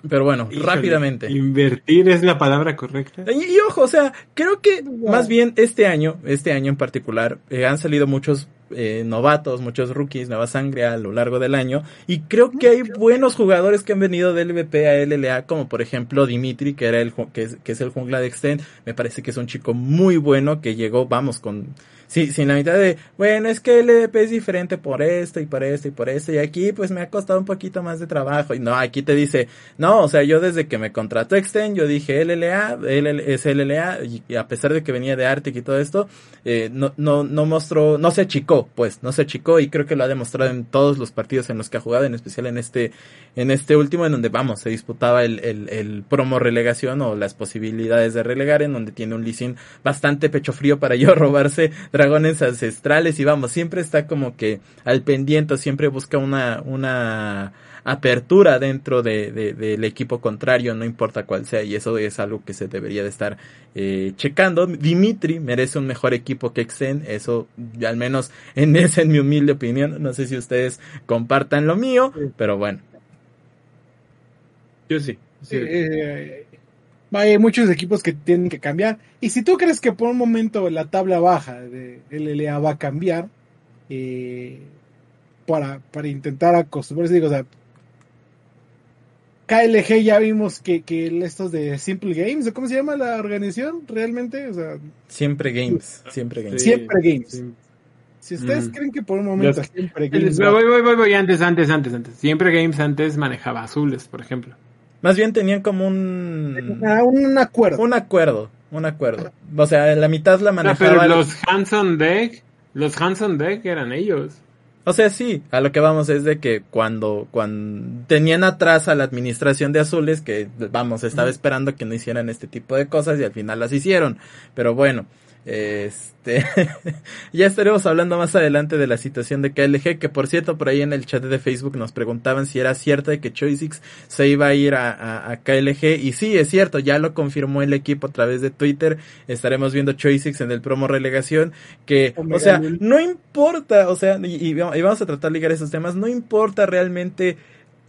Pero bueno, rápidamente. Invertir es la palabra correcta. Y, ojo, o sea, creo que más bien este año, este año en particular, eh, han salido muchos eh, novatos, muchos rookies, nueva sangre a lo largo del año. Y creo que hay buenos jugadores que han venido del LVP a LLA, como por ejemplo Dimitri, que era el que es, que es el jungla de Extend. Me parece que es un chico muy bueno que llegó, vamos, con Sí, sin la mitad de, bueno, es que el EDP es diferente por esto y por esto y por esto, y aquí pues me ha costado un poquito más de trabajo. Y no, aquí te dice, no, o sea, yo desde que me contrató Extend, yo dije LLA, es LLA, y, a pesar de que venía de Arctic y todo esto, eh, no, no, no mostró, no se achicó, pues, no se achicó, y creo que lo ha demostrado en todos los partidos en los que ha jugado, en especial en este, en este último, en donde vamos, se disputaba el, el, el promo relegación o las posibilidades de relegar, en donde tiene un leasing bastante pecho frío para [LAUGHS] yo robarse dragones ancestrales y vamos, siempre está como que al pendiente, siempre busca una, una apertura dentro de, del equipo contrario, no importa cuál sea, y eso es algo que se debería de estar eh, checando. Dimitri merece un mejor equipo que Xen, eso al menos en esa en mi humilde opinión, no sé si ustedes compartan lo mío, pero bueno. Yo sí. sí. Eh, hay muchos equipos que tienen que cambiar. Y si tú crees que por un momento la tabla baja de LLA va a cambiar, eh, para, para intentar acostumbrarse, digo, o sea, KLG ya vimos que, que estos de Simple Games, ¿cómo se llama la organización realmente? O sea, siempre Games, siempre Games. siempre Games. Si ustedes mm. creen que por un momento siempre Games. Voy, voy, voy, voy, antes, antes, antes, antes. Siempre Games antes manejaba azules, por ejemplo. Más bien tenían como un... Ah, un acuerdo. Un acuerdo, un acuerdo. O sea, la mitad la manejaba... pero los Hanson Deck, los Hanson Deck eran ellos. O sea, sí, a lo que vamos es de que cuando, cuando tenían atrás a la administración de Azules, que vamos, estaba esperando que no hicieran este tipo de cosas y al final las hicieron. Pero bueno, Este, [LAUGHS] ya estaremos hablando más adelante de la situación de KLG, que por cierto, por ahí en el chat de Facebook nos preguntaban si era cierto de que Choisix se iba a ir a, a, KLG, y sí, es cierto, ya lo confirmó el equipo a través de Twitter, estaremos viendo Choisix en el promo relegación, que, o sea, no importa, o sea, y, y vamos a tratar de ligar esos temas, no importa realmente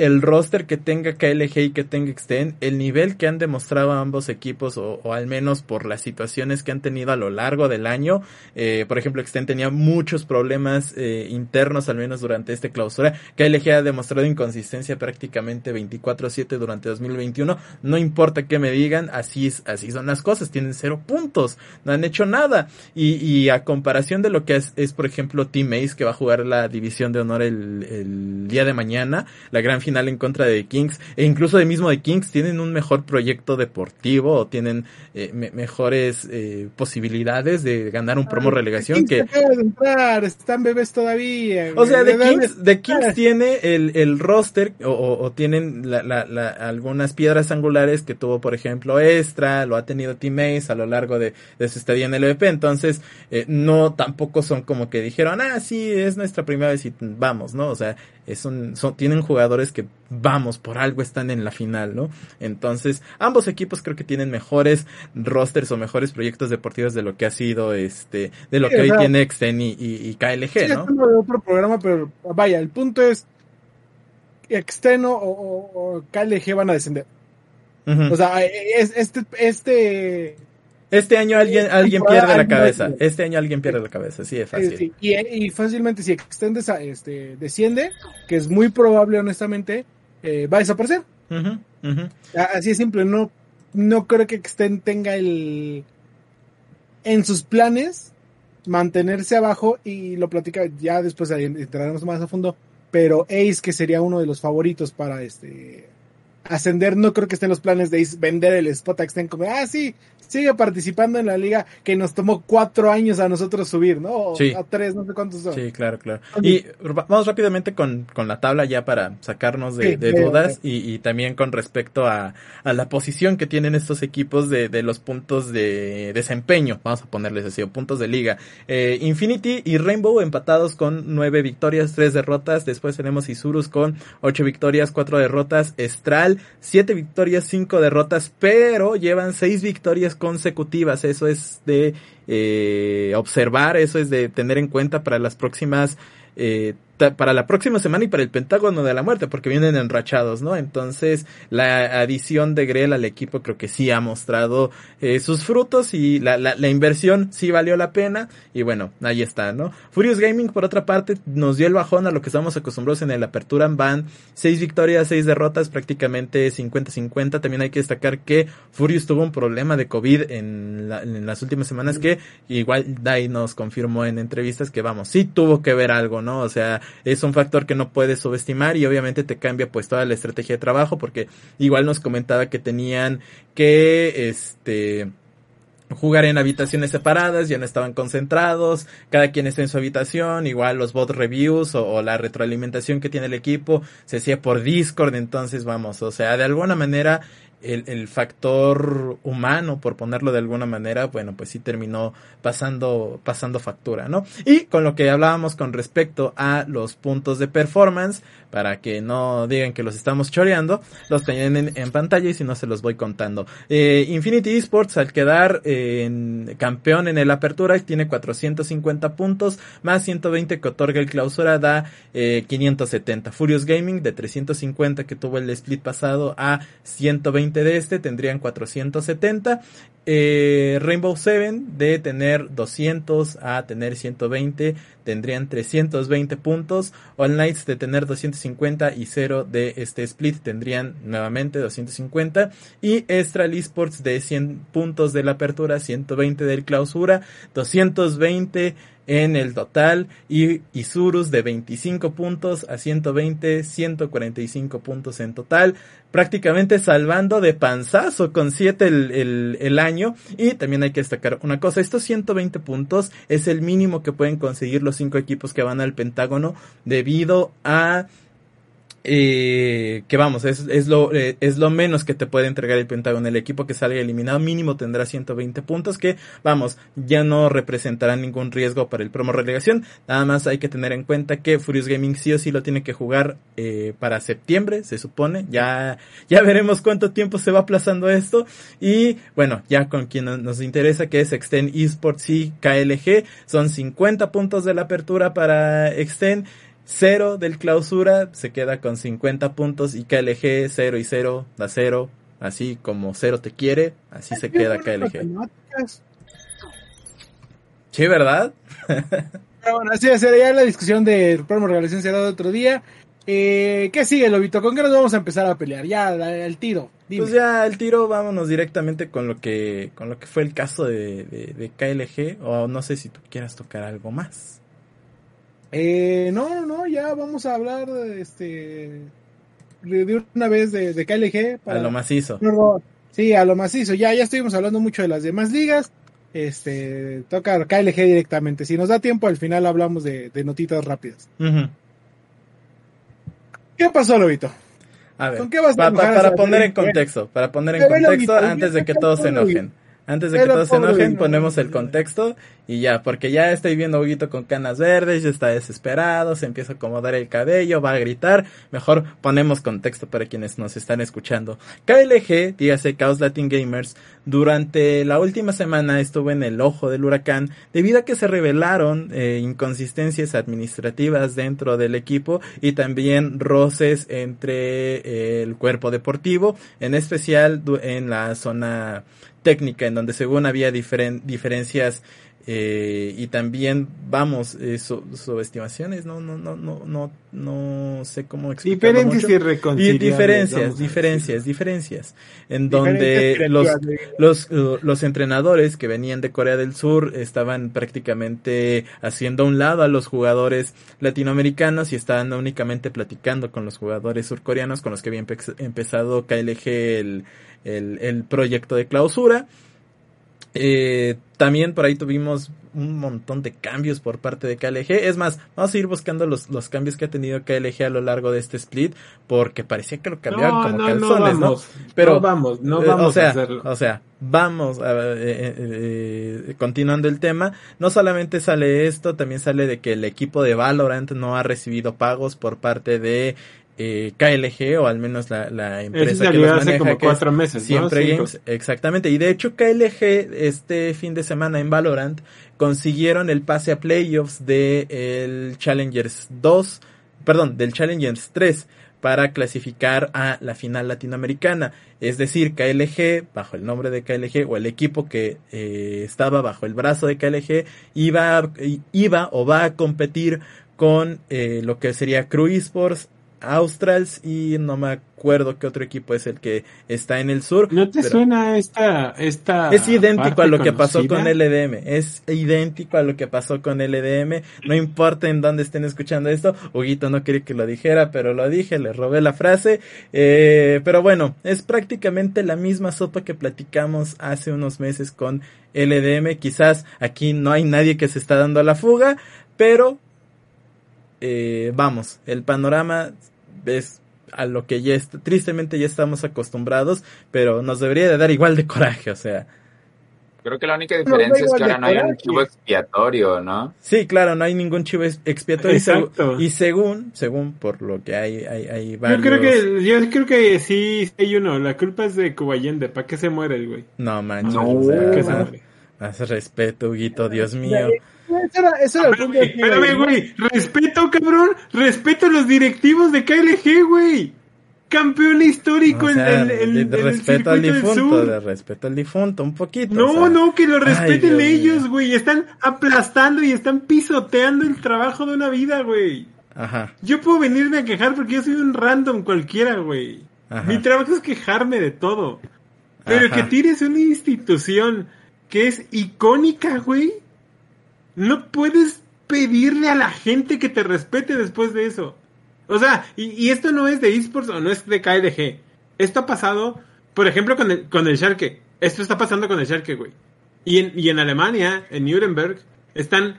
el roster que tenga KLG y que tenga Extend, el nivel que han demostrado ambos equipos, o, al menos por las situaciones que han tenido a lo largo del año. Eh, por ejemplo, Extend tenía muchos problemas eh, internos, al menos durante este clausura. KLG ha demostrado inconsistencia prácticamente 24-7 durante 2021. No importa qué me digan, así, así son las cosas. Tienen cero puntos, no han hecho nada. Y, a comparación de lo que es, es, por ejemplo, Team Ace, que va a jugar la división de honor el, el día de mañana, la gran final en contra de Kings, e incluso de mismo de Kings, tienen un mejor proyecto deportivo o tienen eh, mejores eh, posibilidades de ganar un promo relegación que... están bebés todavía. O sea, de Kings, de Kings tiene el, el roster o, tienen la, la, algunas piedras angulares que tuvo, por ejemplo, Extra, lo ha tenido Team Ace a lo largo de, de su estadía en el EP, entonces eh, no tampoco son como que dijeron, ah, sí, es nuestra primera vez y vamos, ¿no? O sea, es un, son, tienen jugadores que, vamos, por algo están en la final, ¿no? Entonces, ambos equipos creo que tienen mejores rosters o mejores proyectos deportivos de lo que ha sido, este, de lo que hoy tiene Exten y, y, KLG, ¿no? de otro programa, pero vaya, el punto es, Exten o, KLG van a descender. O sea, este, este este año alguien, alguien pierde la cabeza. Este año alguien pierde la cabeza, sí, es fácil. Y, fácilmente si Extend este, desciende, que es muy probable honestamente, eh, va a desaparecer. Así es simple, no, no creo que Extend tenga el... En sus planes, mantenerse abajo y lo platica, ya después entraremos más a fondo, pero Ace, que sería uno de los favoritos para este ascender, no creo que esté en los planes de vender el spot a Extend como, ah, sí, sigue participando en la liga que nos tomó cuatro años a nosotros subir, ¿no? Sí. A tres, no sé cuántos son. Sí, claro, claro. Y vamos rápidamente con, con la tabla ya para sacarnos de, dudas y, y, también con respecto a, a, la posición que tienen estos equipos de, de, los puntos de desempeño, vamos a ponerles así, o puntos de liga. Eh, Infinity y Rainbow empatados con nueve victorias, tres derrotas. Después tenemos Isurus con ocho victorias, cuatro derrotas. Estral, siete victorias, cinco derrotas, pero llevan seis victorias consecutivas. Eso es de eh, observar, eso es de tener en cuenta para las próximas eh, para la próxima semana y para el Pentágono de la Muerte, porque vienen enrachados, ¿no? Entonces, la adición de Grell al equipo creo que sí ha mostrado eh, sus frutos y la, la, la, inversión sí valió la pena. Y bueno, ahí está, ¿no? Furious Gaming, por otra parte, nos dio el bajón a lo que estamos acostumbrados en el Apertura. Van seis victorias, seis derrotas, prácticamente 50-50. También hay que destacar que Furious tuvo un problema de COVID en, en las últimas semanas que igual Dai nos confirmó en entrevistas que vamos, sí tuvo que ver algo, ¿no? O sea, es un factor que no puedes subestimar y obviamente te cambia pues toda la estrategia de trabajo porque igual nos comentaba que tenían que este jugar en habitaciones separadas, ya no estaban concentrados, cada quien está en su habitación, igual los bot reviews o, o, la retroalimentación que tiene el equipo se hacía por Discord, entonces vamos, o sea, de alguna manera el, el, factor humano, por ponerlo de alguna manera, bueno, pues sí terminó pasando, pasando factura, ¿no? Y con lo que hablábamos con respecto a los puntos de performance, para que no digan que los estamos choreando, los tienen en, pantalla y si no se los voy contando. Eh, Infinity Esports al quedar en campeón en el apertura tiene 450 puntos, más 120 que otorga el clausura da eh, 570. Furious Gaming de 350 que tuvo el split pasado a 120 de este tendrían 470 eh, Rainbow Seven de tener 200 a tener 120 tendrían 320 puntos. All Knights de tener 250 y 0 de este split tendrían nuevamente 250. Y Estral Esports de 100 puntos de la apertura, 120 del clausura, 220 en el total y Isurus de 25 puntos a 120, 145 puntos en total, prácticamente salvando de panzazo con 7 el, el, año. Y también hay que destacar una cosa, estos 120 puntos es el mínimo que pueden conseguir los 5 equipos que van al Pentágono debido a eh, que vamos, es, es, lo, eh, es lo menos que te puede entregar el Pentágono. El equipo que salga eliminado mínimo tendrá 120 puntos que, vamos, ya no representará ningún riesgo para el promo relegación. Nada más hay que tener en cuenta que Furious Gaming sí o sí lo tiene que jugar eh, para septiembre, se supone. Ya, ya veremos cuánto tiempo se va aplazando esto. Y bueno, ya con quien nos interesa que es Extend Esports y KLG. Son 50 puntos de la apertura para Extend. Cero del clausura se queda con 50 puntos y KLG 0 y 0 da 0. Así como 0 te quiere, así se queda KLG. Sí, ¿verdad? [LAUGHS] Pero bueno, así sería la discusión del promo regalación será de otro día. Eh, ¿Qué sigue, Lobito? ¿Con qué nos vamos a empezar a pelear? Ya, el tiro. Pues ya, el tiro, vámonos directamente con lo que, con lo que fue el caso de, de KLG. O no sé si tú quieras tocar algo más. Eh, no, no, ya vamos a hablar este, de, una vez de, de KLG. Para, a lo macizo. sí, a lo macizo. Ya, ya estuvimos hablando mucho de las demás ligas. Este, toca KLG directamente. Si nos da tiempo, al final hablamos de, notitas rápidas. ¿Qué pasó, Lobito? A ver, para poner en contexto, para poner en contexto antes de que todos se enojen. Antes de que todos se enojen, ponemos el contexto y ya, porque ya estoy viendo a Huguito con canas verdes, ya está desesperado, se empieza a acomodar el cabello, va a gritar. Mejor ponemos contexto para quienes nos están escuchando. KLG, dígase Chaos Latin Gamers, durante la última semana estuvo en el ojo del huracán debido a que se revelaron eh, inconsistencias administrativas dentro del equipo y también roces entre eh, el cuerpo deportivo, en especial en la zona técnica en donde según había diferencias eh, y también vamos eh, subestimaciones no no no no no no sé cómo explicarlo diferencias y diferencias diferencias diferencias en donde los los los entrenadores que venían de Corea del Sur estaban prácticamente haciendo a un lado a los jugadores latinoamericanos y estaban únicamente platicando con los jugadores surcoreanos con los que había empezado KLG el el, el proyecto de clausura. Eh, también por ahí tuvimos un montón de cambios por parte de KLG. Es más, vamos a ir buscando los, los cambios que ha tenido KLG a lo largo de este split, porque parecía que lo cambiaban como calzones, ¿no? Pero vamos, no vamos o sea, a hacerlo. O sea, vamos, a, eh, eh, continuando el tema, no solamente sale esto, también sale de que el equipo de Valorant no ha recibido pagos por parte de eh, KLG o al menos la, empresa que los maneja como cuatro meses siempre Games. Exactamente. Y de hecho KLG este fin de semana en Valorant consiguieron el pase a playoffs de el Challengers 2 perdón del Challengers 3 para clasificar a la final latinoamericana. Es decir, KLG, bajo el nombre de KLG, o el equipo que eh, estaba bajo el brazo de KLG, iba, iba o va a competir con eh, lo que sería Crew Esports Australs y no me acuerdo qué otro equipo es el que está en el sur. ¿No te suena esta, esta Es idéntico a lo que pasó con LDM, es idéntico a lo que pasó con LDM, no importa en dónde estén escuchando esto, Huguito no quería que lo dijera, pero lo dije, le robé la frase, eh, pero bueno, es prácticamente la misma sopa que platicamos hace unos meses con LDM, quizás aquí no hay nadie que se está dando a la fuga, pero eh, vamos, el panorama es a lo que ya tristemente ya estamos acostumbrados, pero nos debería de dar igual de coraje, o sea. Creo que la única diferencia es que ahora no hay un chivo expiatorio, ¿no? Sí, claro, no hay ningún chivo expiatorio. Y según, según por lo que hay, hay, hay varios... Yo creo que, yo creo que sí hay uno. La culpa es de Cubayende. ¿Para qué se muere el güey? No manches. No, Hace respeto, Huguito, Dios mío. Eso era, el punto de Espérame, güey. Respeto, cabrón. Respeto a los directivos de KLG, güey. Campeón histórico en, el, de, respeto al difunto, de respeto al difunto, un poquito. No, no, que lo respeten ellos, güey. Están aplastando y están pisoteando el trabajo de una vida, güey. Ajá. Yo puedo venirme a quejar porque yo soy un random cualquiera, güey. Mi trabajo es quejarme de todo. Pero que tires una institución que es icónica, güey no puedes pedirle a la gente que te respete después de eso. O sea, y, esto no es de esports o no es de KDG. Esto ha pasado, por ejemplo, con el, con el. Esto está pasando con el Schalke, güey. Y en, y en Alemania, en Nuremberg, están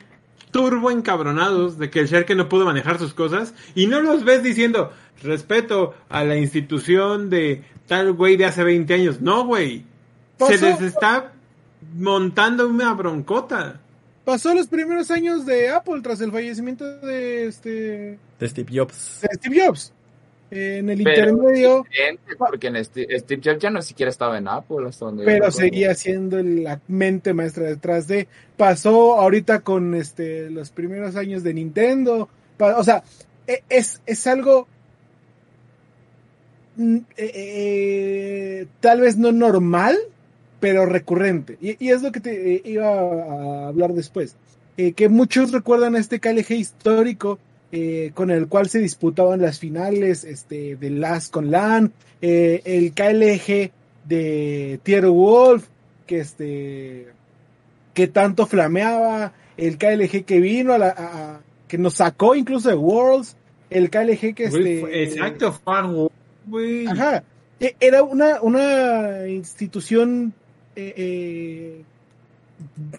turbo encabronados de que el Shark no pudo manejar sus cosas y no los ves diciendo respeto a la institución de tal güey de hace 20 años. No, güey. Se les está montando una broncota. Pasó los primeros años de Apple tras el fallecimiento de este de Steve Jobs. De Steve Jobs. En el intermedio. Porque en Steve, Jobs ya no siquiera estaba en Apple. Hasta donde pero seguía siendo la mente maestra detrás de. Pasó ahorita con este los primeros años de Nintendo. O sea, e, es, es algo. Mm, eh, eh, tal vez no normal, pero recurrente. Y, es lo que te eh, iba a hablar después. que muchos recuerdan a este KLG histórico eh, con el cual se disputaban las finales este, de LAS con LAN, eh, el KLG de Tier Wolf, que, este, que tanto flameaba, el KLG que vino a la, que nos sacó incluso de Worlds, el KLG que este, exacto, Ajá, e, era una, una institución eh,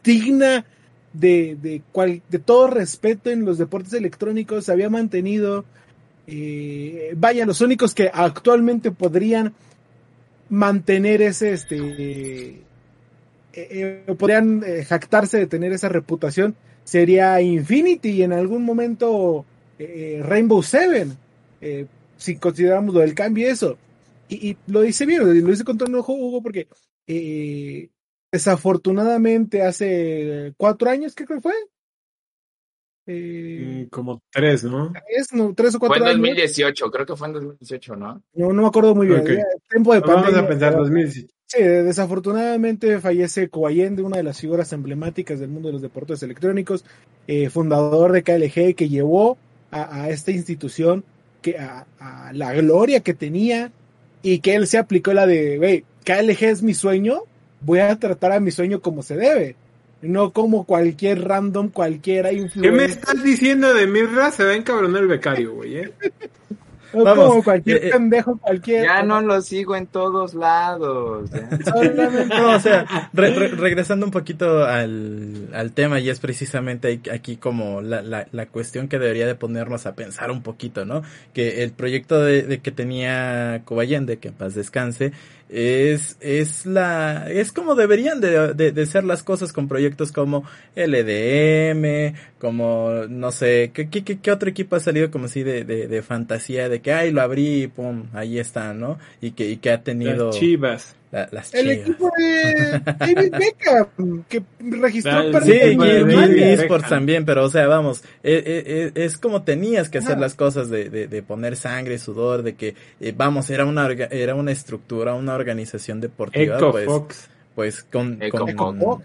digna de, de, cual, de todo respeto en los deportes electrónicos, se había mantenido, eh, vaya, los únicos que actualmente podrían mantener ese, este, eh, eh, podrían jactarse de tener esa reputación, sería Infinity y en algún momento Rainbow Seven, si consideramos lo del cambio eso. Y, lo dice bien, lo dice con todo enojo Hugo porque Desafortunadamente, hace cuatro años, ¿qué creo que fue? Eh, mm, como tres, ¿no? Tres, no, tres o cuatro Fue en 2018, creo que fue en 2018, ¿no? No, no me acuerdo muy bien. Tiempo de Vamos a pensar 2018. Sí, desafortunadamente fallece de una de las figuras emblemáticas del mundo de los deportes electrónicos, eh, fundador de KLG, que llevó a, esta institución que a, a, la gloria que tenía y que él se aplicó la de, wey, KLG es mi sueño, voy a tratar a mi sueño como se debe. No como cualquier random, cualquiera influencer. ¿Qué me estás diciendo de Mirra? Se va a encabronar el becario, güey, ¿eh? Vamos, como cualquier eh, eh, pendejo, cualquier. Ya no lo sigo en todos lados. [LAUGHS] no, o sea, regresando un poquito al, al, tema, y es precisamente aquí como la, la, la, cuestión que debería de ponernos a pensar un poquito, ¿no? Que el proyecto de, de que tenía Cobayende, que en paz descanse, es, es la, es como deberían de, de, ser las cosas con proyectos como LDM, como, no sé, ¿qué, qué, qué otro equipo ha salido como así de, de, de fantasía, de que, ay, lo abrí y pum, ahí está, ¿no? Y que, y que ha tenido... el equipo de David [LAUGHS] Beckham, que registró para Sí, y, eSports también, pero o sea, vamos, e, e, e, es, como tenías que hacer las cosas de, de, poner sangre, sudor, de que, eh, vamos, era una, era una estructura, una organización deportiva, pues, pues con, con,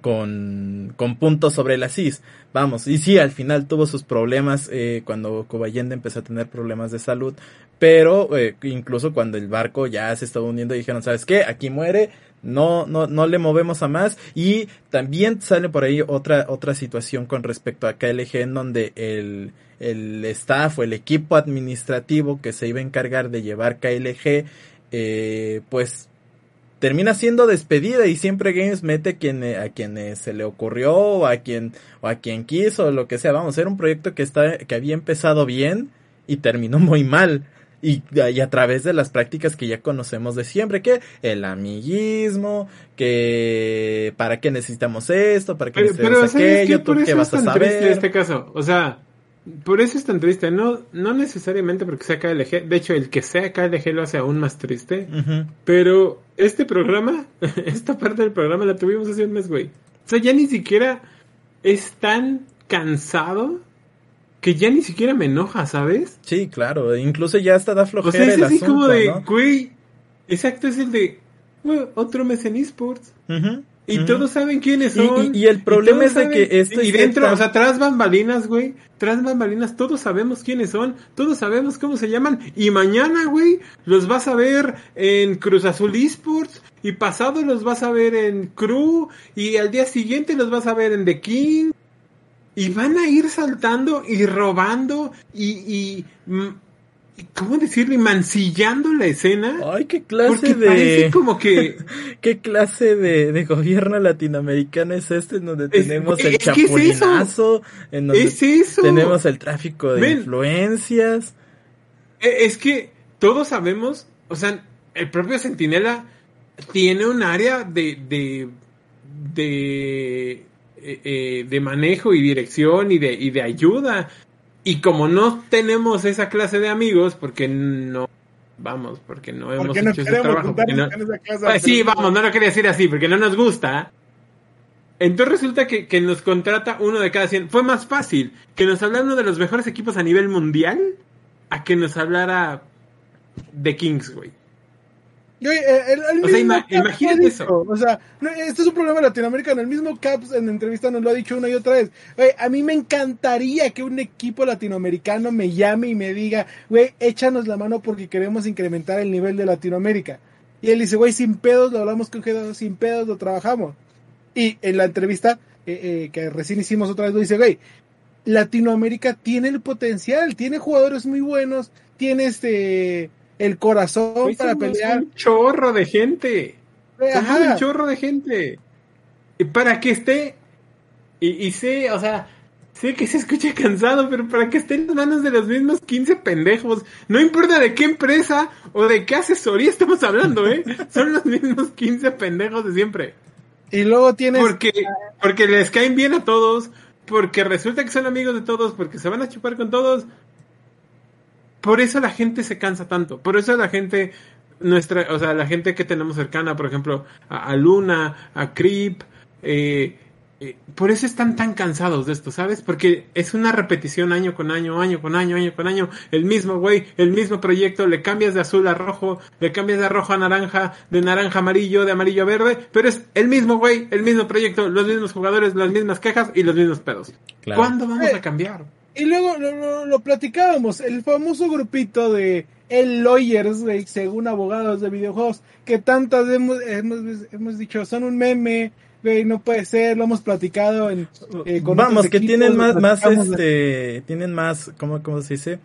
con, con puntos sobre la CIS. Vamos, y sí, al final tuvo sus problemas eh, cuando Cobayende empezó a tener problemas de salud, pero eh, incluso cuando el barco ya se estaba hundiendo dijeron, ¿sabes qué? Aquí muere, no, no, no le movemos a más y también sale por ahí otra, otra situación con respecto a KLG en donde el, el staff o el equipo administrativo que se iba a encargar de llevar KLG, eh, pues termina siendo despedida y siempre Games mete quien, a quien se le ocurrió o a quien, o a quien quiso o lo que sea. Vamos, era un proyecto que está, que había empezado bien y terminó muy mal. Y, y, a través de las prácticas que ya conocemos de siempre, que el amiguismo, que para qué necesitamos esto, para qué necesitamos aquello, tú qué vas a saber. En este caso, o sea, por eso es tan triste, no, no necesariamente porque sea KLG, de hecho el que sea KLG lo hace aún más triste, pero este programa, [LAUGHS] esta parte del programa la tuvimos hace un mes, güey. O sea, ya ni siquiera es tan cansado que ya ni siquiera me enoja, ¿sabes? Sí, claro, incluso ya hasta da flojera o sea, es así como de, güey, exacto, es el de, otro mes en esports. Y todos saben quiénes son. Y, el problema es de que esto Y dentro, o sea, tras bambalinas, güey. Tras bambalinas, todos sabemos quiénes son. Todos sabemos cómo se llaman. Y mañana, güey, los vas a ver en Cruz Azul Esports. Y pasado los vas a ver en Crew. Y al día siguiente los vas a ver en The King. Y van a ir saltando y robando y, y ¿cómo decirlo? mancillando la escena. Ay, qué clase de. Parece como que. [LAUGHS] ¿Qué clase de, gobierno latinoamericano es este en donde tenemos el chapulinazo? En donde tenemos el tráfico de influencias. E, es que todos sabemos, o sea, el propio Centinela tiene un área de. de. de, eh, eh, de manejo y dirección y de, y de ayuda y como no tenemos esa clase de amigos, porque no vamos, porque no hemos hecho ese trabajo. Pues sí, vamos, no lo quería decir así, porque no nos gusta. Entonces resulta que, que, nos contrata uno de cada 100. Fue más fácil que nos hablara uno de los mejores equipos a nivel mundial a que nos hablara de Kings, güey. Eh, el, o sea, imagínate eso. O sea, este es un problema latinoamericano. El mismo Caps en entrevista nos lo ha dicho una y otra vez. a mí me encantaría que un equipo latinoamericano me llame y me diga, güey, échanos la mano porque queremos incrementar el nivel de Latinoamérica. Y él dice, güey, sin pedos lo hablamos con G2, sin pedos lo trabajamos. Y en la entrevista eh, eh, que recién hicimos otra vez, lo dice, güey, Latinoamérica tiene el potencial, tiene jugadores muy buenos, tiene este el corazón para pelear. Un chorro de gente. un chorro de gente. Para que esté. Y, sé, o sea, sé que se escucha cansado, pero para que esté en las manos de los mismos 15 pendejos. No importa de qué empresa o de qué asesoría estamos hablando, ¿eh? [LAUGHS] Son los mismos 15 pendejos de siempre. Y luego tienes. Porque, porque les caen bien a todos. Porque resulta que son amigos de todos. Porque se van a chupar con todos. Por eso la gente se cansa tanto. Por eso la gente, nuestra, o sea, la gente que tenemos cercana, por ejemplo, a, Luna, a Creep, eh, eh, por eso están tan cansados de esto, ¿sabes? Porque es una repetición año con año, año con año, año con año. El mismo güey, el mismo proyecto, le cambias de azul a rojo, le cambias de rojo a naranja, de naranja a amarillo, de amarillo a verde, pero es el mismo güey, el mismo proyecto, los mismos jugadores, las mismas quejas y los mismos pedos. ¿Cuándo vamos a cambiar? Y luego lo, platicábamos, el famoso grupito de el Lawyers, según abogados de videojuegos, que tantas hemos, hemos, dicho, son un meme, güey, no puede ser, lo hemos platicado en... Eh, Vamos, que tienen más, más, este, tienen más, ¿cómo, cómo se dice?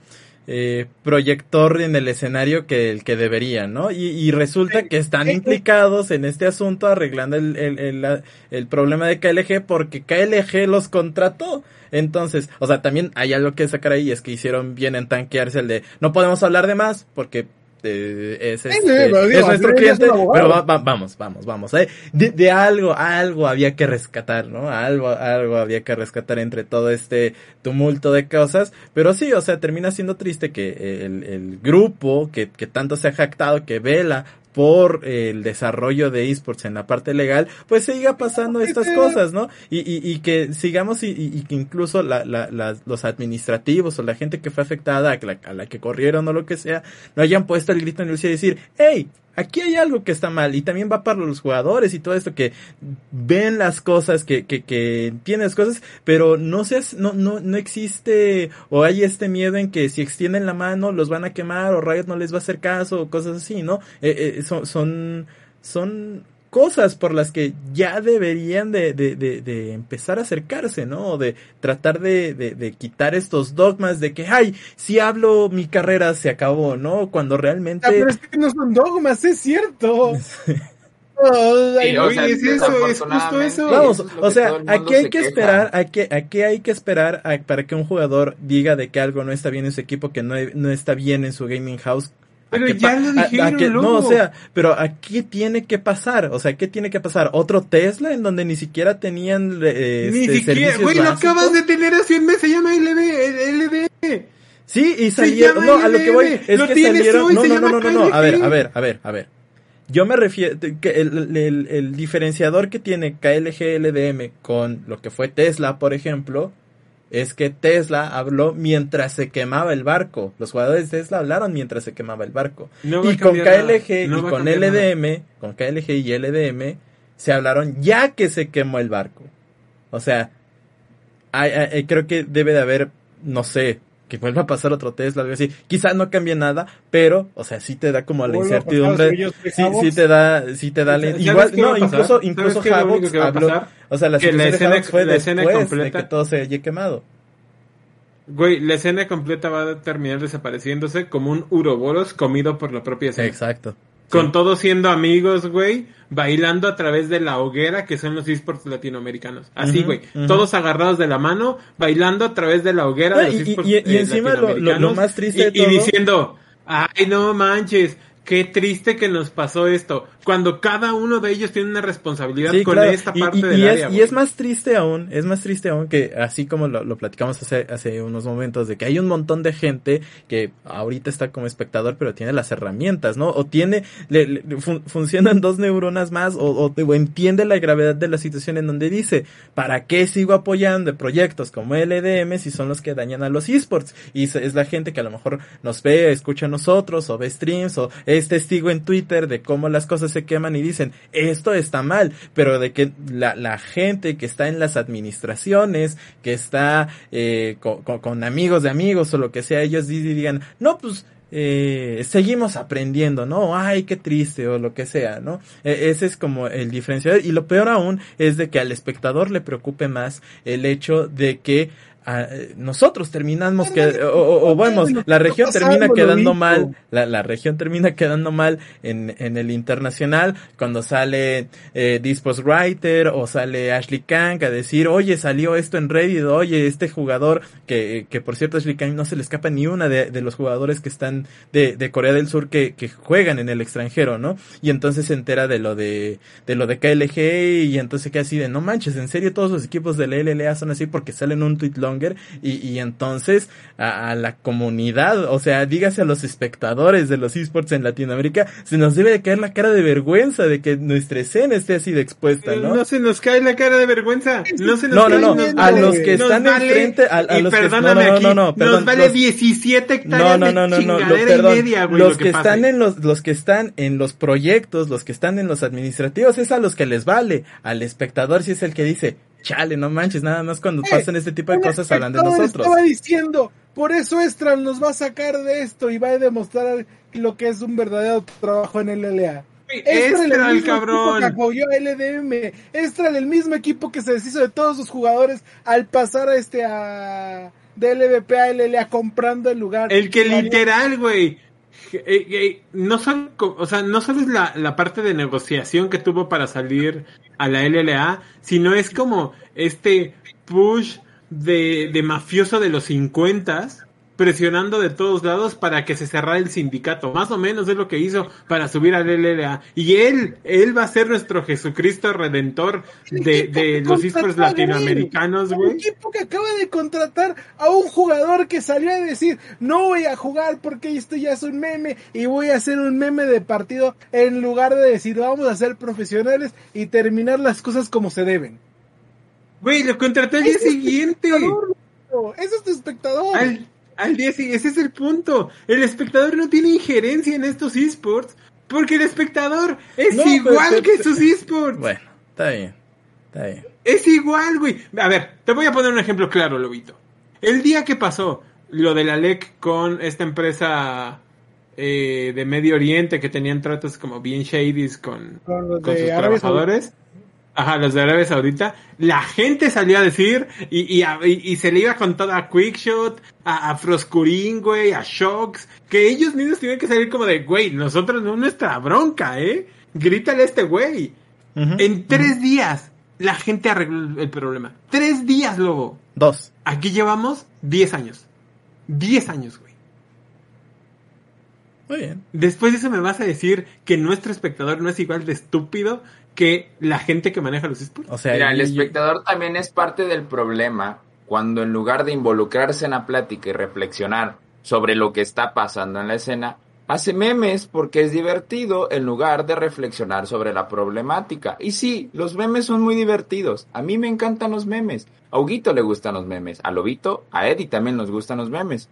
Eh, proyector en el escenario que el que deberían, ¿no? Y, resulta que están implicados en este asunto arreglando el, el, el, problema de KLG porque KLG los contrató. Entonces, o sea, también hay algo que sacar ahí, es que hicieron bien en tanquearse el de no podemos hablar de más porque es, este, nuestro cliente, pero vamos, vamos, vamos. ¿eh? De, algo, algo había que rescatar, ¿no? Algo, algo había que rescatar entre todo este tumulto de cosas, pero sí, o sea, termina siendo triste que el, el grupo que, que tanto se ha jactado, que vela por el desarrollo de esports en la parte legal, pues siga pasando estas cosas, ¿no? Y, y, y que sigamos y, y, que incluso la, la, los administrativos o la gente que fue afectada, a la, a la que corrieron o lo que sea, no hayan puesto el grito en el cielo y decir, hey, aquí hay algo que está mal y también va para los jugadores y todo esto que ven las cosas, que, que, que entienden las cosas, pero no, seas, no, no, no existe o hay este miedo en que si extienden la mano los van a quemar o Riot no les va a hacer caso o cosas así, ¿no? Eh, eh, son, son, son cosas por las que ya deberían de, de, de, empezar a acercarse, ¿no? O de tratar de, de, quitar estos dogmas de que, ay, si hablo mi carrera se acabó, ¿no? Cuando realmente... Ah, pero es que no son dogmas, es cierto. [LAUGHS] es eso, es justo eso. Vamos, o sea, aquí hay que esperar, aquí, aquí hay que esperar para que un jugador diga de que algo no está bien en su equipo, que no, no está bien en su gaming house, pero ya lo dijeron, No, o sea, pero aquí tiene que pasar, o sea, ¿qué tiene que pasar? ¿Otro Tesla en donde ni siquiera tenían eh, Ni este, siquiera, güey, lo acabas de tener hace un mes, se llama LD, LD. Sí, y salieron, no, a lo que voy, es que salieron, no, no, no, no, no, a ver, a ver, a ver, a ver. Yo me refiero, que el, el, el diferenciador que tiene KLG LDM con lo que fue Tesla, por ejemplo, es que Tesla habló mientras se quemaba el barco. Los jugadores de Tesla hablaron mientras se quemaba el barco. y con KLG y con LDM, con KLG y LDM, se hablaron ya que se quemó el barco. O sea, creo que debe de haber, no sé, que vuelva a pasar otro Tesla, algo así. Quizás no cambie nada, pero, o sea, sí te da como la incertidumbre. Sí, sí te da, sí te da la, igual, no, incluso, incluso Havoc habló, o sea, la, que la escena, fue la escena completa, de que todo se haya quemado. Güey, la escena completa va a terminar desapareciéndose como un uroboros comido por la propia escena. Exacto. Con todos siendo amigos, güey, bailando a través de la hoguera que son los esports latinoamericanos. Así, güey. Todos agarrados de la mano, bailando a través de la hoguera de los esports y, y, y encima lo, más triste de todo... Y diciendo, ay, no manches, qué triste que nos pasó esto cuando cada uno de ellos tiene una responsabilidad con esta parte del área. y es más triste aún, es más triste aún que así como lo, platicamos hace, hace unos momentos, de que hay un montón de gente que ahorita está como espectador, pero tiene las herramientas, ¿no? O tiene, le, funcionan dos neuronas más, o, o, entiende la gravedad de la situación en donde dice, ¿para qué sigo apoyando proyectos como LDM si son los que dañan a los esports? Y es la gente que a lo mejor nos ve, escucha a nosotros, o ve streams, o es testigo en Twitter de cómo las cosas se queman y dicen, esto está mal, pero de que la, la gente que está en las administraciones, que está eh, con, amigos de amigos o lo que sea, ellos digan, no, pues eh, seguimos aprendiendo, ¿no? Ay, qué triste o lo que sea, ¿no? E, ese es como el diferencial. Y lo peor aún es de que al espectador le preocupe más el hecho de que nosotros terminamos que o, bueno la región termina quedando mal la, la, región termina quedando mal en, en el internacional cuando sale eh, Dispos Writer o sale Ashley Kang a decir oye salió esto en Reddit oye este jugador que, que por cierto Ashley Kang no se le escapa ni una de, de los jugadores que están de, de Corea del Sur que, que juegan en el extranjero no y entonces se entera de lo de de lo de KLG y entonces queda así de no manches en serio todos los equipos de la LLA son así porque salen un tweet long y, y entonces a, la comunidad, o sea, dígase a los espectadores de los esports en Latinoamérica, se nos debe de caer la cara de vergüenza de que nuestra escena esté así de expuesta, ¿no? No se nos cae la cara de vergüenza, no se nos no, no, no, a los que están enfrente, a, a los que, no, no, no, no, perdón, nos vale 17 hectáreas no, no, no, no, no, perdón, media, güey, los que, están en los, los que están en los proyectos, los que están en los administrativos, es a los que les vale, al espectador si es el que dice, chale, no manches, nada más cuando eh, pasan este tipo de cosas hablan de nosotros. Estaba diciendo, por eso Estral nos va a sacar de esto y va a demostrar lo que es un verdadero trabajo en el LLA. Estral, el cabrón. Que apoyó a LDM. Estral, el mismo equipo que se deshizo de todos sus jugadores al pasar a este a de LVP a LLA comprando el lugar. El que literal, güey no solo, o sea, no solo es la, la, parte de negociación que tuvo para salir a la LLA, sino es como este push de, de mafioso de los 50 presionando de todos lados para que se cerrara el sindicato. Más o menos es lo que hizo para subir al LLA. Y él, él va a ser nuestro Jesucristo redentor de, de los esports latinoamericanos, güey. Un equipo que acaba de contratar a un jugador que salió a decir, no voy a jugar porque esto ya es un meme y voy a hacer un meme de partido en lugar de decir, vamos a ser profesionales y terminar las cosas como se deben. Güey, lo contraté al día siguiente. Ese es tu espectador al día siguiente. Ese es el punto. El espectador no tiene injerencia en estos esports porque el espectador es igual que sus esports. Bueno, está bien. Está bien. Es igual, güey. A ver, te voy a poner un ejemplo claro, Lobito. El día que pasó lo de la LEC con esta empresa eh, de Medio Oriente que tenían tratos como bien shadies con, con, sus trabajadores. Ajá, los de Arabia Saudita. La gente salió a decir y, y, y, se le iba con toda a Quickshot, a, a Froscurín, güey, a Shocks, que ellos mismos tienen que salir como de, güey, nosotros no es nuestra bronca, ¿eh? Grítale a este güey. en tres días la gente arregló el problema. Tres días, lobo. Dos. Aquí llevamos diez años. Diez años, güey. Muy bien. Después de eso me vas a decir que nuestro espectador no es igual de estúpido que la gente que maneja los esports. O sea, Mira, el espectador también es parte del problema cuando en lugar de involucrarse en la plática y reflexionar sobre lo que está pasando en la escena, hace memes porque es divertido en lugar de reflexionar sobre la problemática. Y sí, los memes son muy divertidos. A mí me encantan los memes. A Huguito le gustan los memes. A Lobito, a Eddie también nos gustan los memes.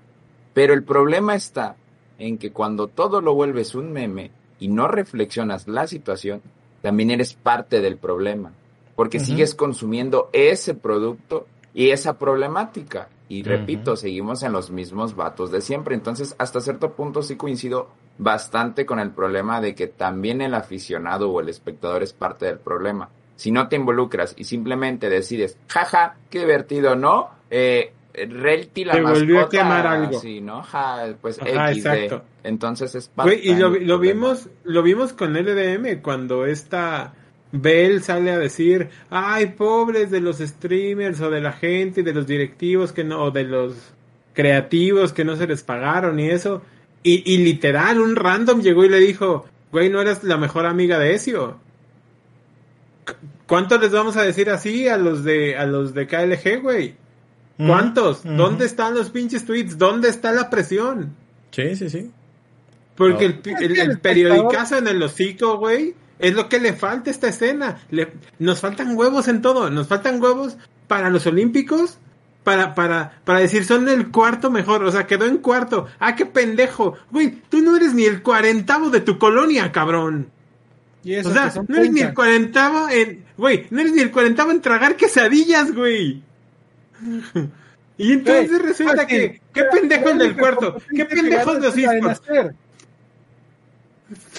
Pero el problema está en que cuando todo lo vuelves un meme y no reflexionas la situación, también eres parte del problema, porque sigues consumiendo ese producto y esa problemática. Y repito, seguimos en los mismos vatos de siempre. Entonces, hasta cierto punto sí coincido bastante con el problema de que también el aficionado o el espectador es parte del problema. Si no te involucras y simplemente decides, jaja, qué divertido, ¿no? Eh, Relti la volvió a quemar algo. Sí, ¿no? pues exacto. Entonces es y lo, vimos, lo vimos con LDM cuando esta Bell sale a decir, ay, pobres de los streamers o de la gente y de los directivos que no, o de los creativos que no se les pagaron y eso. Y, y literal, un random llegó y le dijo, güey, no eres la mejor amiga de Ezio. ¿Cuántos les vamos a decir así a los de, a los de KLG, güey? ¿Cuántos? ¿Dónde están los pinches tweets? ¿Dónde está la presión? Sí, sí, sí. Porque el, el, el, periodicazo en el hocico, güey, es lo que le falta a esta escena. Le, nos faltan huevos en todo. Nos faltan huevos para los olímpicos. Para, para, para decir, son el cuarto mejor. O sea, quedó en cuarto. Ah, qué pendejo. Güey, tú no eres ni el cuarentavo de tu colonia, cabrón. ¿Y eso o sea, no eres ni el cuarentavo en... Güey, no eres ni el cuarentavo en tragar quesadillas, güey. [LAUGHS] y entonces resulta que... ¿Qué pendejo el del cuarto? ¿Qué pendejos los esports?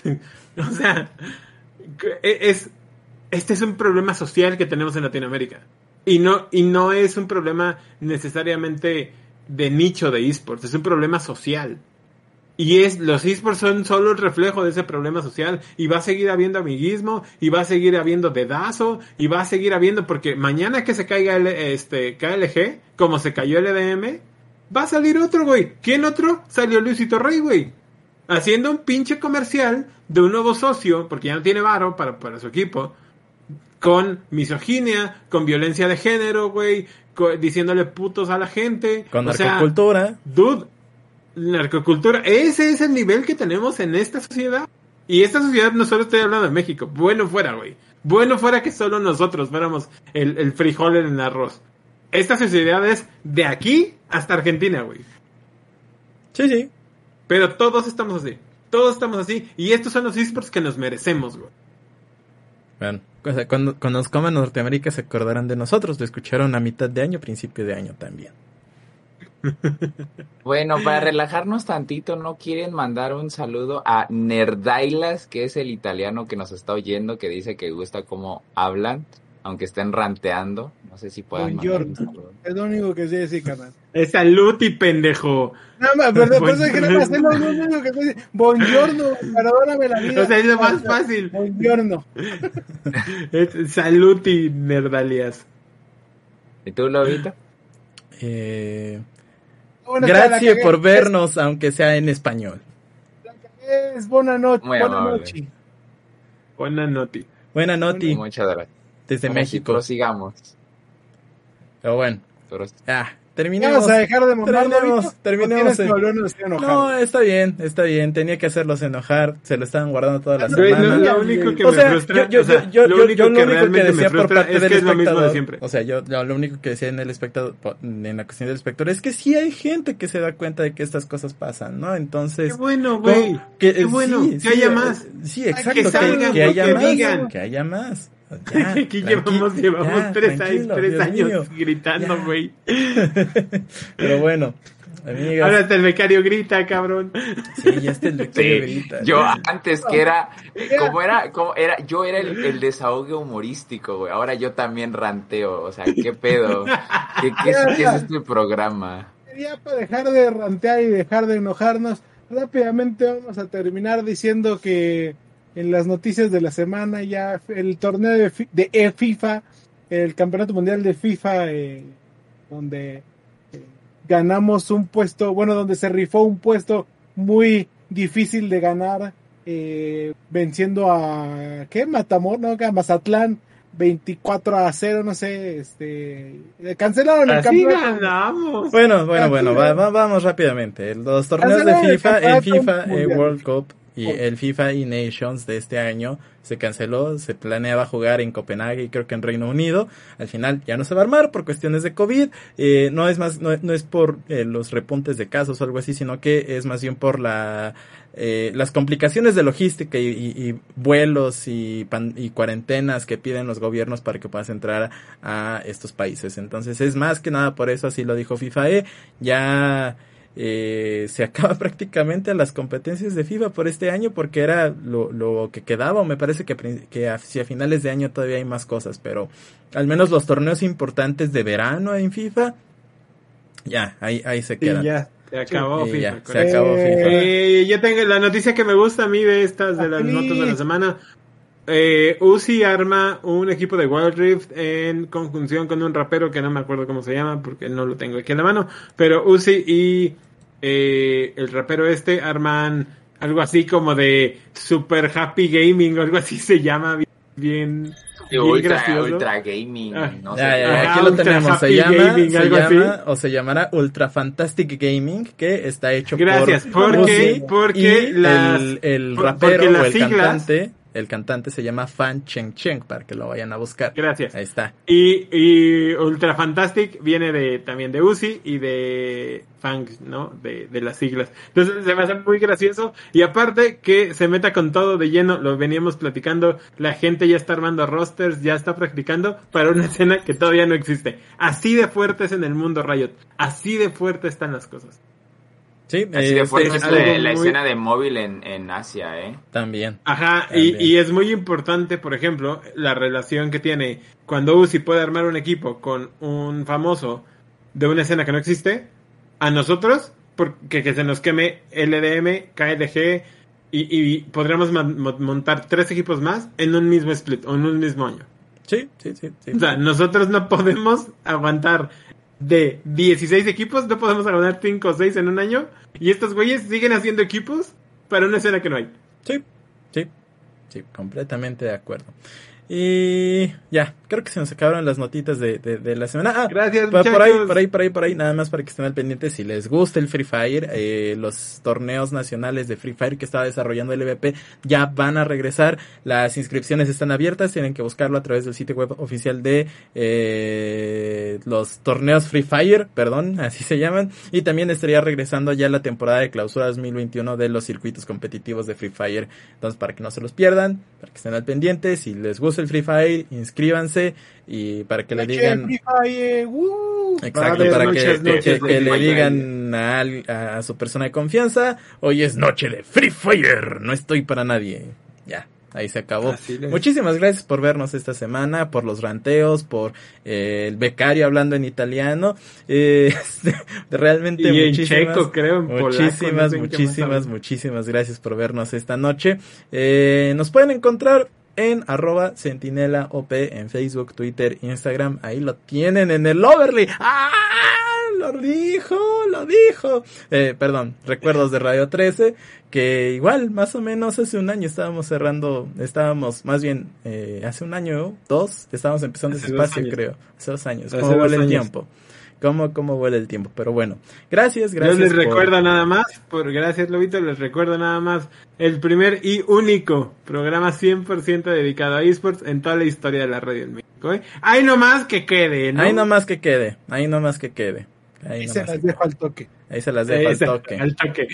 [LAUGHS] o sea, e, es, este es un problema social que tenemos en Latinoamérica. Y no, y no es un problema necesariamente de nicho de esports, es un problema social. Y es, los esports son solo el reflejo de ese problema social. Y va a seguir habiendo amiguismo, y va a seguir habiendo dedazo, y va a seguir habiendo, porque mañana que se caiga el, este, KLG, como se cayó el EDM, va a salir otro, güey. ¿Quién otro? Salió Luisito Rey, güey haciendo un pinche comercial de un nuevo socio, porque ya no tiene varo para, para su equipo, con misoginia, con violencia de género, güey, diciéndole putos a la gente. Con narcocultura. dude, narcocultura. Ese es el nivel que tenemos en esta sociedad. Y esta sociedad no solo estoy hablando de México. Bueno fuera, güey. Bueno fuera que solo nosotros fuéramos el, el frijol en el arroz. Esta sociedad es de aquí hasta Argentina, güey. Sí, sí. Pero todos estamos así. Todos estamos así. Y estos son los esports que nos merecemos, güey. Bueno, cuando, cuando nos coman Norteamérica se acordarán de nosotros. Lo escucharon a mitad de año, principio de año también. [LAUGHS] Bueno, para relajarnos tantito, ¿no quieren mandar un saludo a Nerdailas, que es el italiano que nos está oyendo, que dice que gusta cómo hablan? aunque estén ranteando. No sé si puedan. Es lo único que sé decir, canal. Es saluti, pendejo. Nada más, pero después de que nada más es lo único que sé Buongiorno, perdóname la vida. O sea, es lo más fácil. Buongiorno. [LAUGHS] saluti, nerdalias. ¿Y tú, Lobito? Eh, gracias por vernos, aunque sea en español. Es buena noche. Buena noche. Buena noche. Buena noche. Muchas gracias desde México. Prosigamos. Pero bueno. Ah, terminemos. Vamos a dejar de terminemos, terminemos No, está bien, está bien. Tenía que hacerlos enojar. Se lo estaban guardando todas las semanas. lo único que me frustra, yo, yo, yo, lo único que, realmente decía por parte del espectador, siempre. O sea, yo lo único que decía en el espectador, en la cuestión del espectador, es que sí hay gente que se da cuenta de que estas cosas pasan, ¿no? Entonces. Qué bueno, güey. Qué bueno, que haya más. Sí, exacto. Que, haya más. Que haya más. Aquí [LAUGHS] llevamos, llevamos tres, años, tres años gritando, güey. [LAUGHS] Pero bueno, amigas. Ahora hasta el becario grita, cabrón. Sí, ya está el becario grita. Yo antes que [LAUGHS] era, como era, como era, yo era el, el desahogue humorístico, güey. Ahora yo también ranteo, o sea, ¿qué pedo? ¿Qué, qué, es, ¿qué es este programa? Ya para dejar de rantear y dejar de enojarnos, rápidamente vamos a terminar diciendo que en las noticias de la semana ya el torneo de, de FIFA, el Campeonato Mundial de FIFA, eh, donde eh, ganamos un puesto, bueno, donde se rifó un puesto muy difícil de ganar, eh, venciendo a, ¿qué? Matamor, ¿no? A Mazatlán. 24 a 0, no sé, este, cancelaron el Así ganamos. Bueno, bueno, bueno, vamos rápidamente. Los torneos de FIFA, el FIFA World Cup y el FIFA y Nations de este año se canceló, se planeaba jugar en Copenhague y creo que en Reino Unido. Al final ya no se va a armar por cuestiones de COVID. Eh, no es más, no, es por eh, los repuntes de casos o algo así, sino que es más bien por la eh, las complicaciones de logística y, vuelos y, y cuarentenas que piden los gobiernos para que puedas entrar a estos países. Entonces es más que nada por eso, así lo dijo FIFA. E. Ya eh, se acaba [LAUGHS] prácticamente las competencias de FIFA por este año porque era lo, lo que quedaba, o me parece que, que hacia finales de año todavía hay más cosas, pero al menos los torneos importantes de verano en FIFA Ya, ahí, ahí se queda. ya, se acabó FIFA. Ya, se acabó FIFA. Eh, yo tengo la noticia que me gusta a mí de estas, de las notas de la semana. Eh, Uzi arma un equipo de Wild Rift en conjunción con un rapero que no me acuerdo cómo se llama porque no lo tengo aquí en la mano. Pero Uzi y eh, el rapero este arman algo así como de Super Happy Gaming o algo así [LAUGHS] se llama bien. bien ultra, ultra Gaming. Ah, no sé. ya, ya, aquí lo tenemos. Se llama, gaming, se llama o se llamará Ultra Fantastic Gaming, que está hecho Gracias, por porque, porque las, el, el rapero o el siglas, cantante el cantante se llama Fan Cheng Cheng, para que lo vayan a buscar. Gracias. Ahí está. Y, y Ultra Fantastic viene de también de Uzi y de Fang, ¿no? De, de las siglas. Entonces se me hace muy gracioso. Y aparte que se meta con todo de lleno, lo veníamos platicando, la gente ya está armando rosters, ya está practicando para una escena que todavía no existe. Así de fuertes en el mundo Riot. Así de fuertes están las cosas. Sí, Así de fuerte es la, escena de móvil en, en Asia, ¿eh? También. Ajá, Y, y, es muy importante, por ejemplo, la relación que tiene cuando Uzi puede armar un equipo con un famoso de una escena que no existe, a nosotros, porque que se nos queme LDM, KLG, y, y podríamos montar tres equipos más en un mismo split o en un mismo año. Sí, sí, sí, sí. O sea, nosotros no podemos aguantar de 16 equipos, no podemos ganar 5 o 6 en un año. Y estos güeyes siguen haciendo equipos para una escena que no hay. Sí, sí, sí, completamente de acuerdo. Y ya, creo que se nos acabaron las notitas de, de, la semana. Ah, gracias. Por, por, ahí, por ahí, por ahí, por ahí, nada más para que estén al pendiente. Si les gusta el Free Fire, eh, los torneos nacionales de Free Fire que estaba desarrollando el EVP ya van a regresar. Las inscripciones están abiertas, tienen que buscarlo a través del sitio web oficial de eh, los torneos Free Fire, perdón, [LAUGHS] así se llaman. Y también estaría regresando ya la temporada de clausura 2021 de los circuitos competitivos de Free Fire. Entonces, para que no se los pierdan, para que estén al pendiente, si les gusta el Free Fire, inscríbanse y para que le digan... Exacto, para que, le digan a, a, su persona de confianza, hoy es noche de Free Fire, no estoy para nadie. Ya, ahí se acabó. Muchísimas gracias por vernos esta semana, por los ranteos, por eh, el becario hablando en italiano. [LAUGHS] Eh, realmente y muchísimas, checo, creo, muchísimas, muchísimas, muchísimas gracias por vernos esta noche. Eh, nos pueden encontrar en arroba sentinela op en Facebook, Twitter, Instagram. Ahí lo tienen en el overlay. ¡Ah! Lo dijo, lo dijo. Eh, perdón, recuerdos de Radio 13, que igual, más o menos hace un año estábamos cerrando, estábamos, más bien, eh, hace un año, dos, estábamos empezando ese espacio, creo. Hace dos años. ¿Cómo vuelve el tiempo? Cómo, cómo vuela el tiempo. Pero bueno, gracias, gracias. Yo les recuerdo nada más, por gracias Lobito, les recuerdo nada más el primer y único programa 100% dedicado a esports en toda la historia de la radio en México. ¿eh? Ahí nomás que quede, ¿no? Ahí nomás que quede, ahí nomás que quede. Ahí, se las dejo al toque. Ahí se las dejo al toque. Al toque.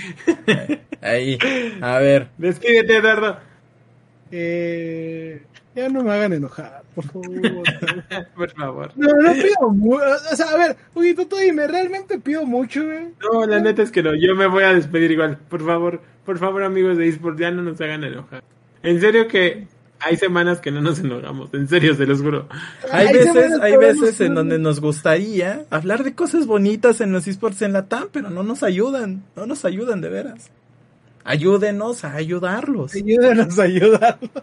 Ahí, a ver. Despídete, Eduardo. Eh, ya no me hagan enojar, por favor. [LAUGHS] por favor. No, no pido mucho. O sea, a ver, oye, tú dime, ¿realmente pido mucho, güey? No, la neta es que no. Yo me voy a despedir igual. Por favor, por favor, amigos de eSports, ya no nos hagan enojar. En serio que hay semanas que no nos enojamos, en serio, se los juro. Hay, veces, hay veces en donde nos gustaría hablar de cosas bonitas en los esports en la TAM, pero no nos ayudan, no nos ayudan de veras. Ayúdenos a ayudarlos. Ayúdenos a ayudarlos. [LAUGHS]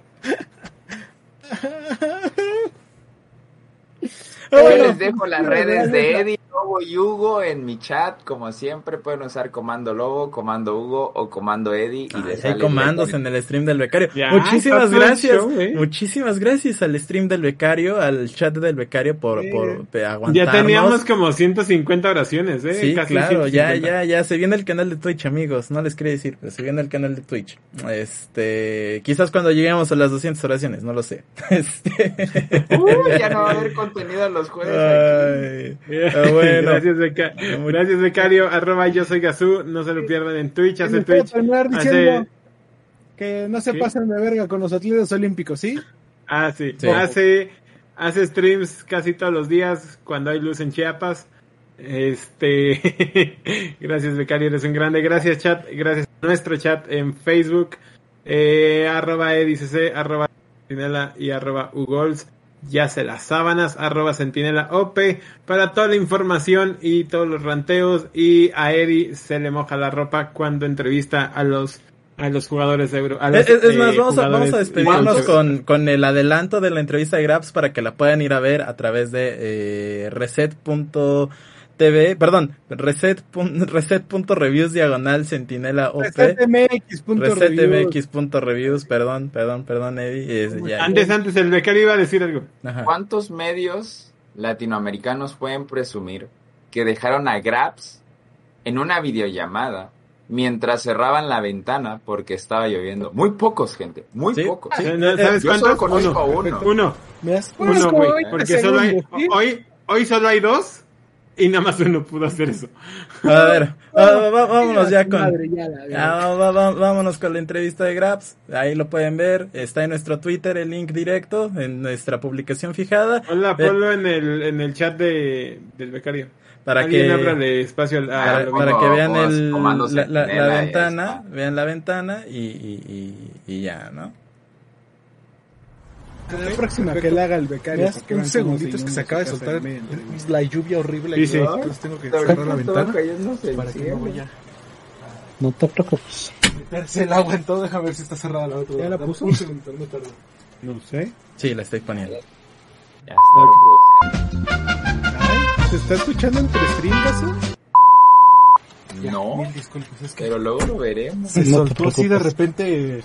Yo les dejo las redes de Eddie, Lobo y Hugo en mi chat. Como siempre, pueden usar comando Lobo, comando Hugo o comando Eddie. Y les hay comandos en el stream del becario. muchísimas gracias. ¿eh? Muchísimas gracias al stream del becario, al chat del becario por, por aguantarnos. Ya teníamos como 150 oraciones, ¿eh? Sí, claro, ya, ya, ya. Se viene el canal de Twitch, amigos. No les quería decir, pero se viene el canal de Twitch. Este, quizás cuando lleguemos a las 200 oraciones, no lo sé. [LAUGHS] Este... Uy, ya no va a haber contenido los jueves. Bueno. Gracias, Gracias, becario. Arroba yo soy Gazú. No se lo pierdan en Twitch. Hace Twitch. Hace... Que no se pasen de verga con los atletas olímpicos, ¿sí? Ah, sí. Hace, hace streams casi todos los días cuando hay luz en Chiapas. Este, [LAUGHS] gracias becario, eres un grande. Gracias chat, gracias a nuestro chat en Facebook, eh, arroba edicc, arroba y arroba ugols. Ya se las sábanas, arroba sentinela OP, para toda la información y todos los ranteos. Y a Eddie se le moja la ropa cuando entrevista a los a los jugadores de Euro. es, más, vamos a, vamos a despedirnos con, con el adelanto de la entrevista de Grabs para que la puedan ir a ver a través de eh, reset.tv, perdón, reset, [LAUGHS] reset.reviews diagonal sentinela OP. Resetmx.reviews, perdón, perdón, perdón, Eddie. Antes, antes, el becario iba a decir algo. ¿Cuántos medios latinoamericanos pueden presumir que dejaron a Grabs en una videollamada mientras cerraban la ventana porque estaba lloviendo. Muy pocos, gente, muy pocos. ¿Sabes Yo solo conozco uno. Uno. Uno, güey. Porque solo hay, hoy, hoy solo hay dos y nada más uno pudo hacer eso. A ver, [LAUGHS] vámonos ya con. vámonos con la entrevista de Grabs. Ahí lo pueden ver. Está en nuestro Twitter el link directo en nuestra publicación fijada. Hola, eh, ponlo en el en el chat de del becario para que espacio para, que vean el, la, ventana, vean la ventana y, y, y, ya, ¿no? La próxima que le haga el becario. Un segundito es que se acaba de soltar la lluvia horrible. Sí, sí. Entonces tengo que cerrar la ventana para que no vaya. No te preocupes. Meterse el agua en todo, déjame ver si está cerrada la otra. ¿Ya la puso? Un segundo, no No sé. Sí, la estoy poniendo. Ya está ¿Se está escuchando entre stringas? No, mil disculpas, es que... pero luego lo veremos. Se soltó así de repente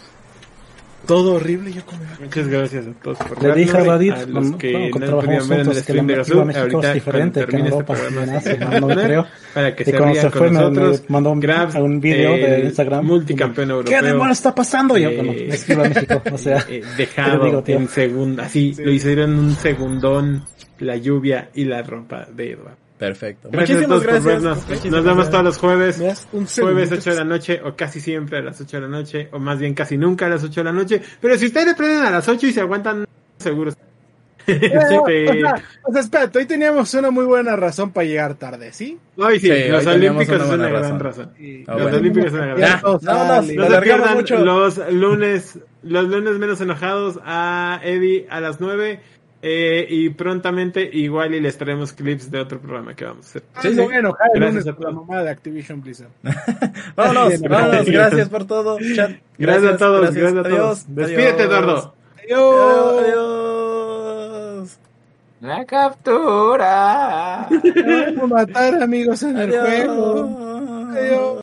todo horrible. Yo como... Muchas gracias a todos por Le dije a Radit, a los que no, no ver en el stream de Gazú, ahorita es diferente que en Europa, este programa, [LAUGHS] no, [LAUGHS] creo. Para que y se cuando se fue, nosotros, me mandó un, Grabs, un video de Instagram. Multicampeón europeo. ¿Qué demonios está pasando? Y yo, bueno, me escribo a México, o sea. Eh, dejado digo, en segunda, así, lo hicieron un segundón la lluvia y la ropa de Eduardo. Perfecto. Gracias Muchísimas gracias. Por Nos vemos todos los jueves. jueves 8 de la noche o casi siempre a las 8 de la noche o más bien casi nunca a las 8 de la noche. Pero si ustedes prenden a las 8 y se aguantan, seguros. [LAUGHS] Eh, o, sea, o sea, espérate, hoy teníamos una muy buena razón para llegar tarde, ¿sí? Hoy sí, los Olímpicos es una gran razón. Ah, los Olímpicos es una gran razón. No, no, se pierdan los lunes, los lunes menos enojados a Eddie a las 9 eh, y prontamente igual y les traemos clips de otro programa que vamos a hacer. Sí, sí. Bueno, gracias a la mamá de Activision Blizzard. [LAUGHS] vámonos, vámonos, gracias por todo. Chat. Gracias, a todos, gracias, a todos. Despídete, Eduardo. Adiós. Adiós. La captura. Vamos a matar amigos en el juego. Adiós.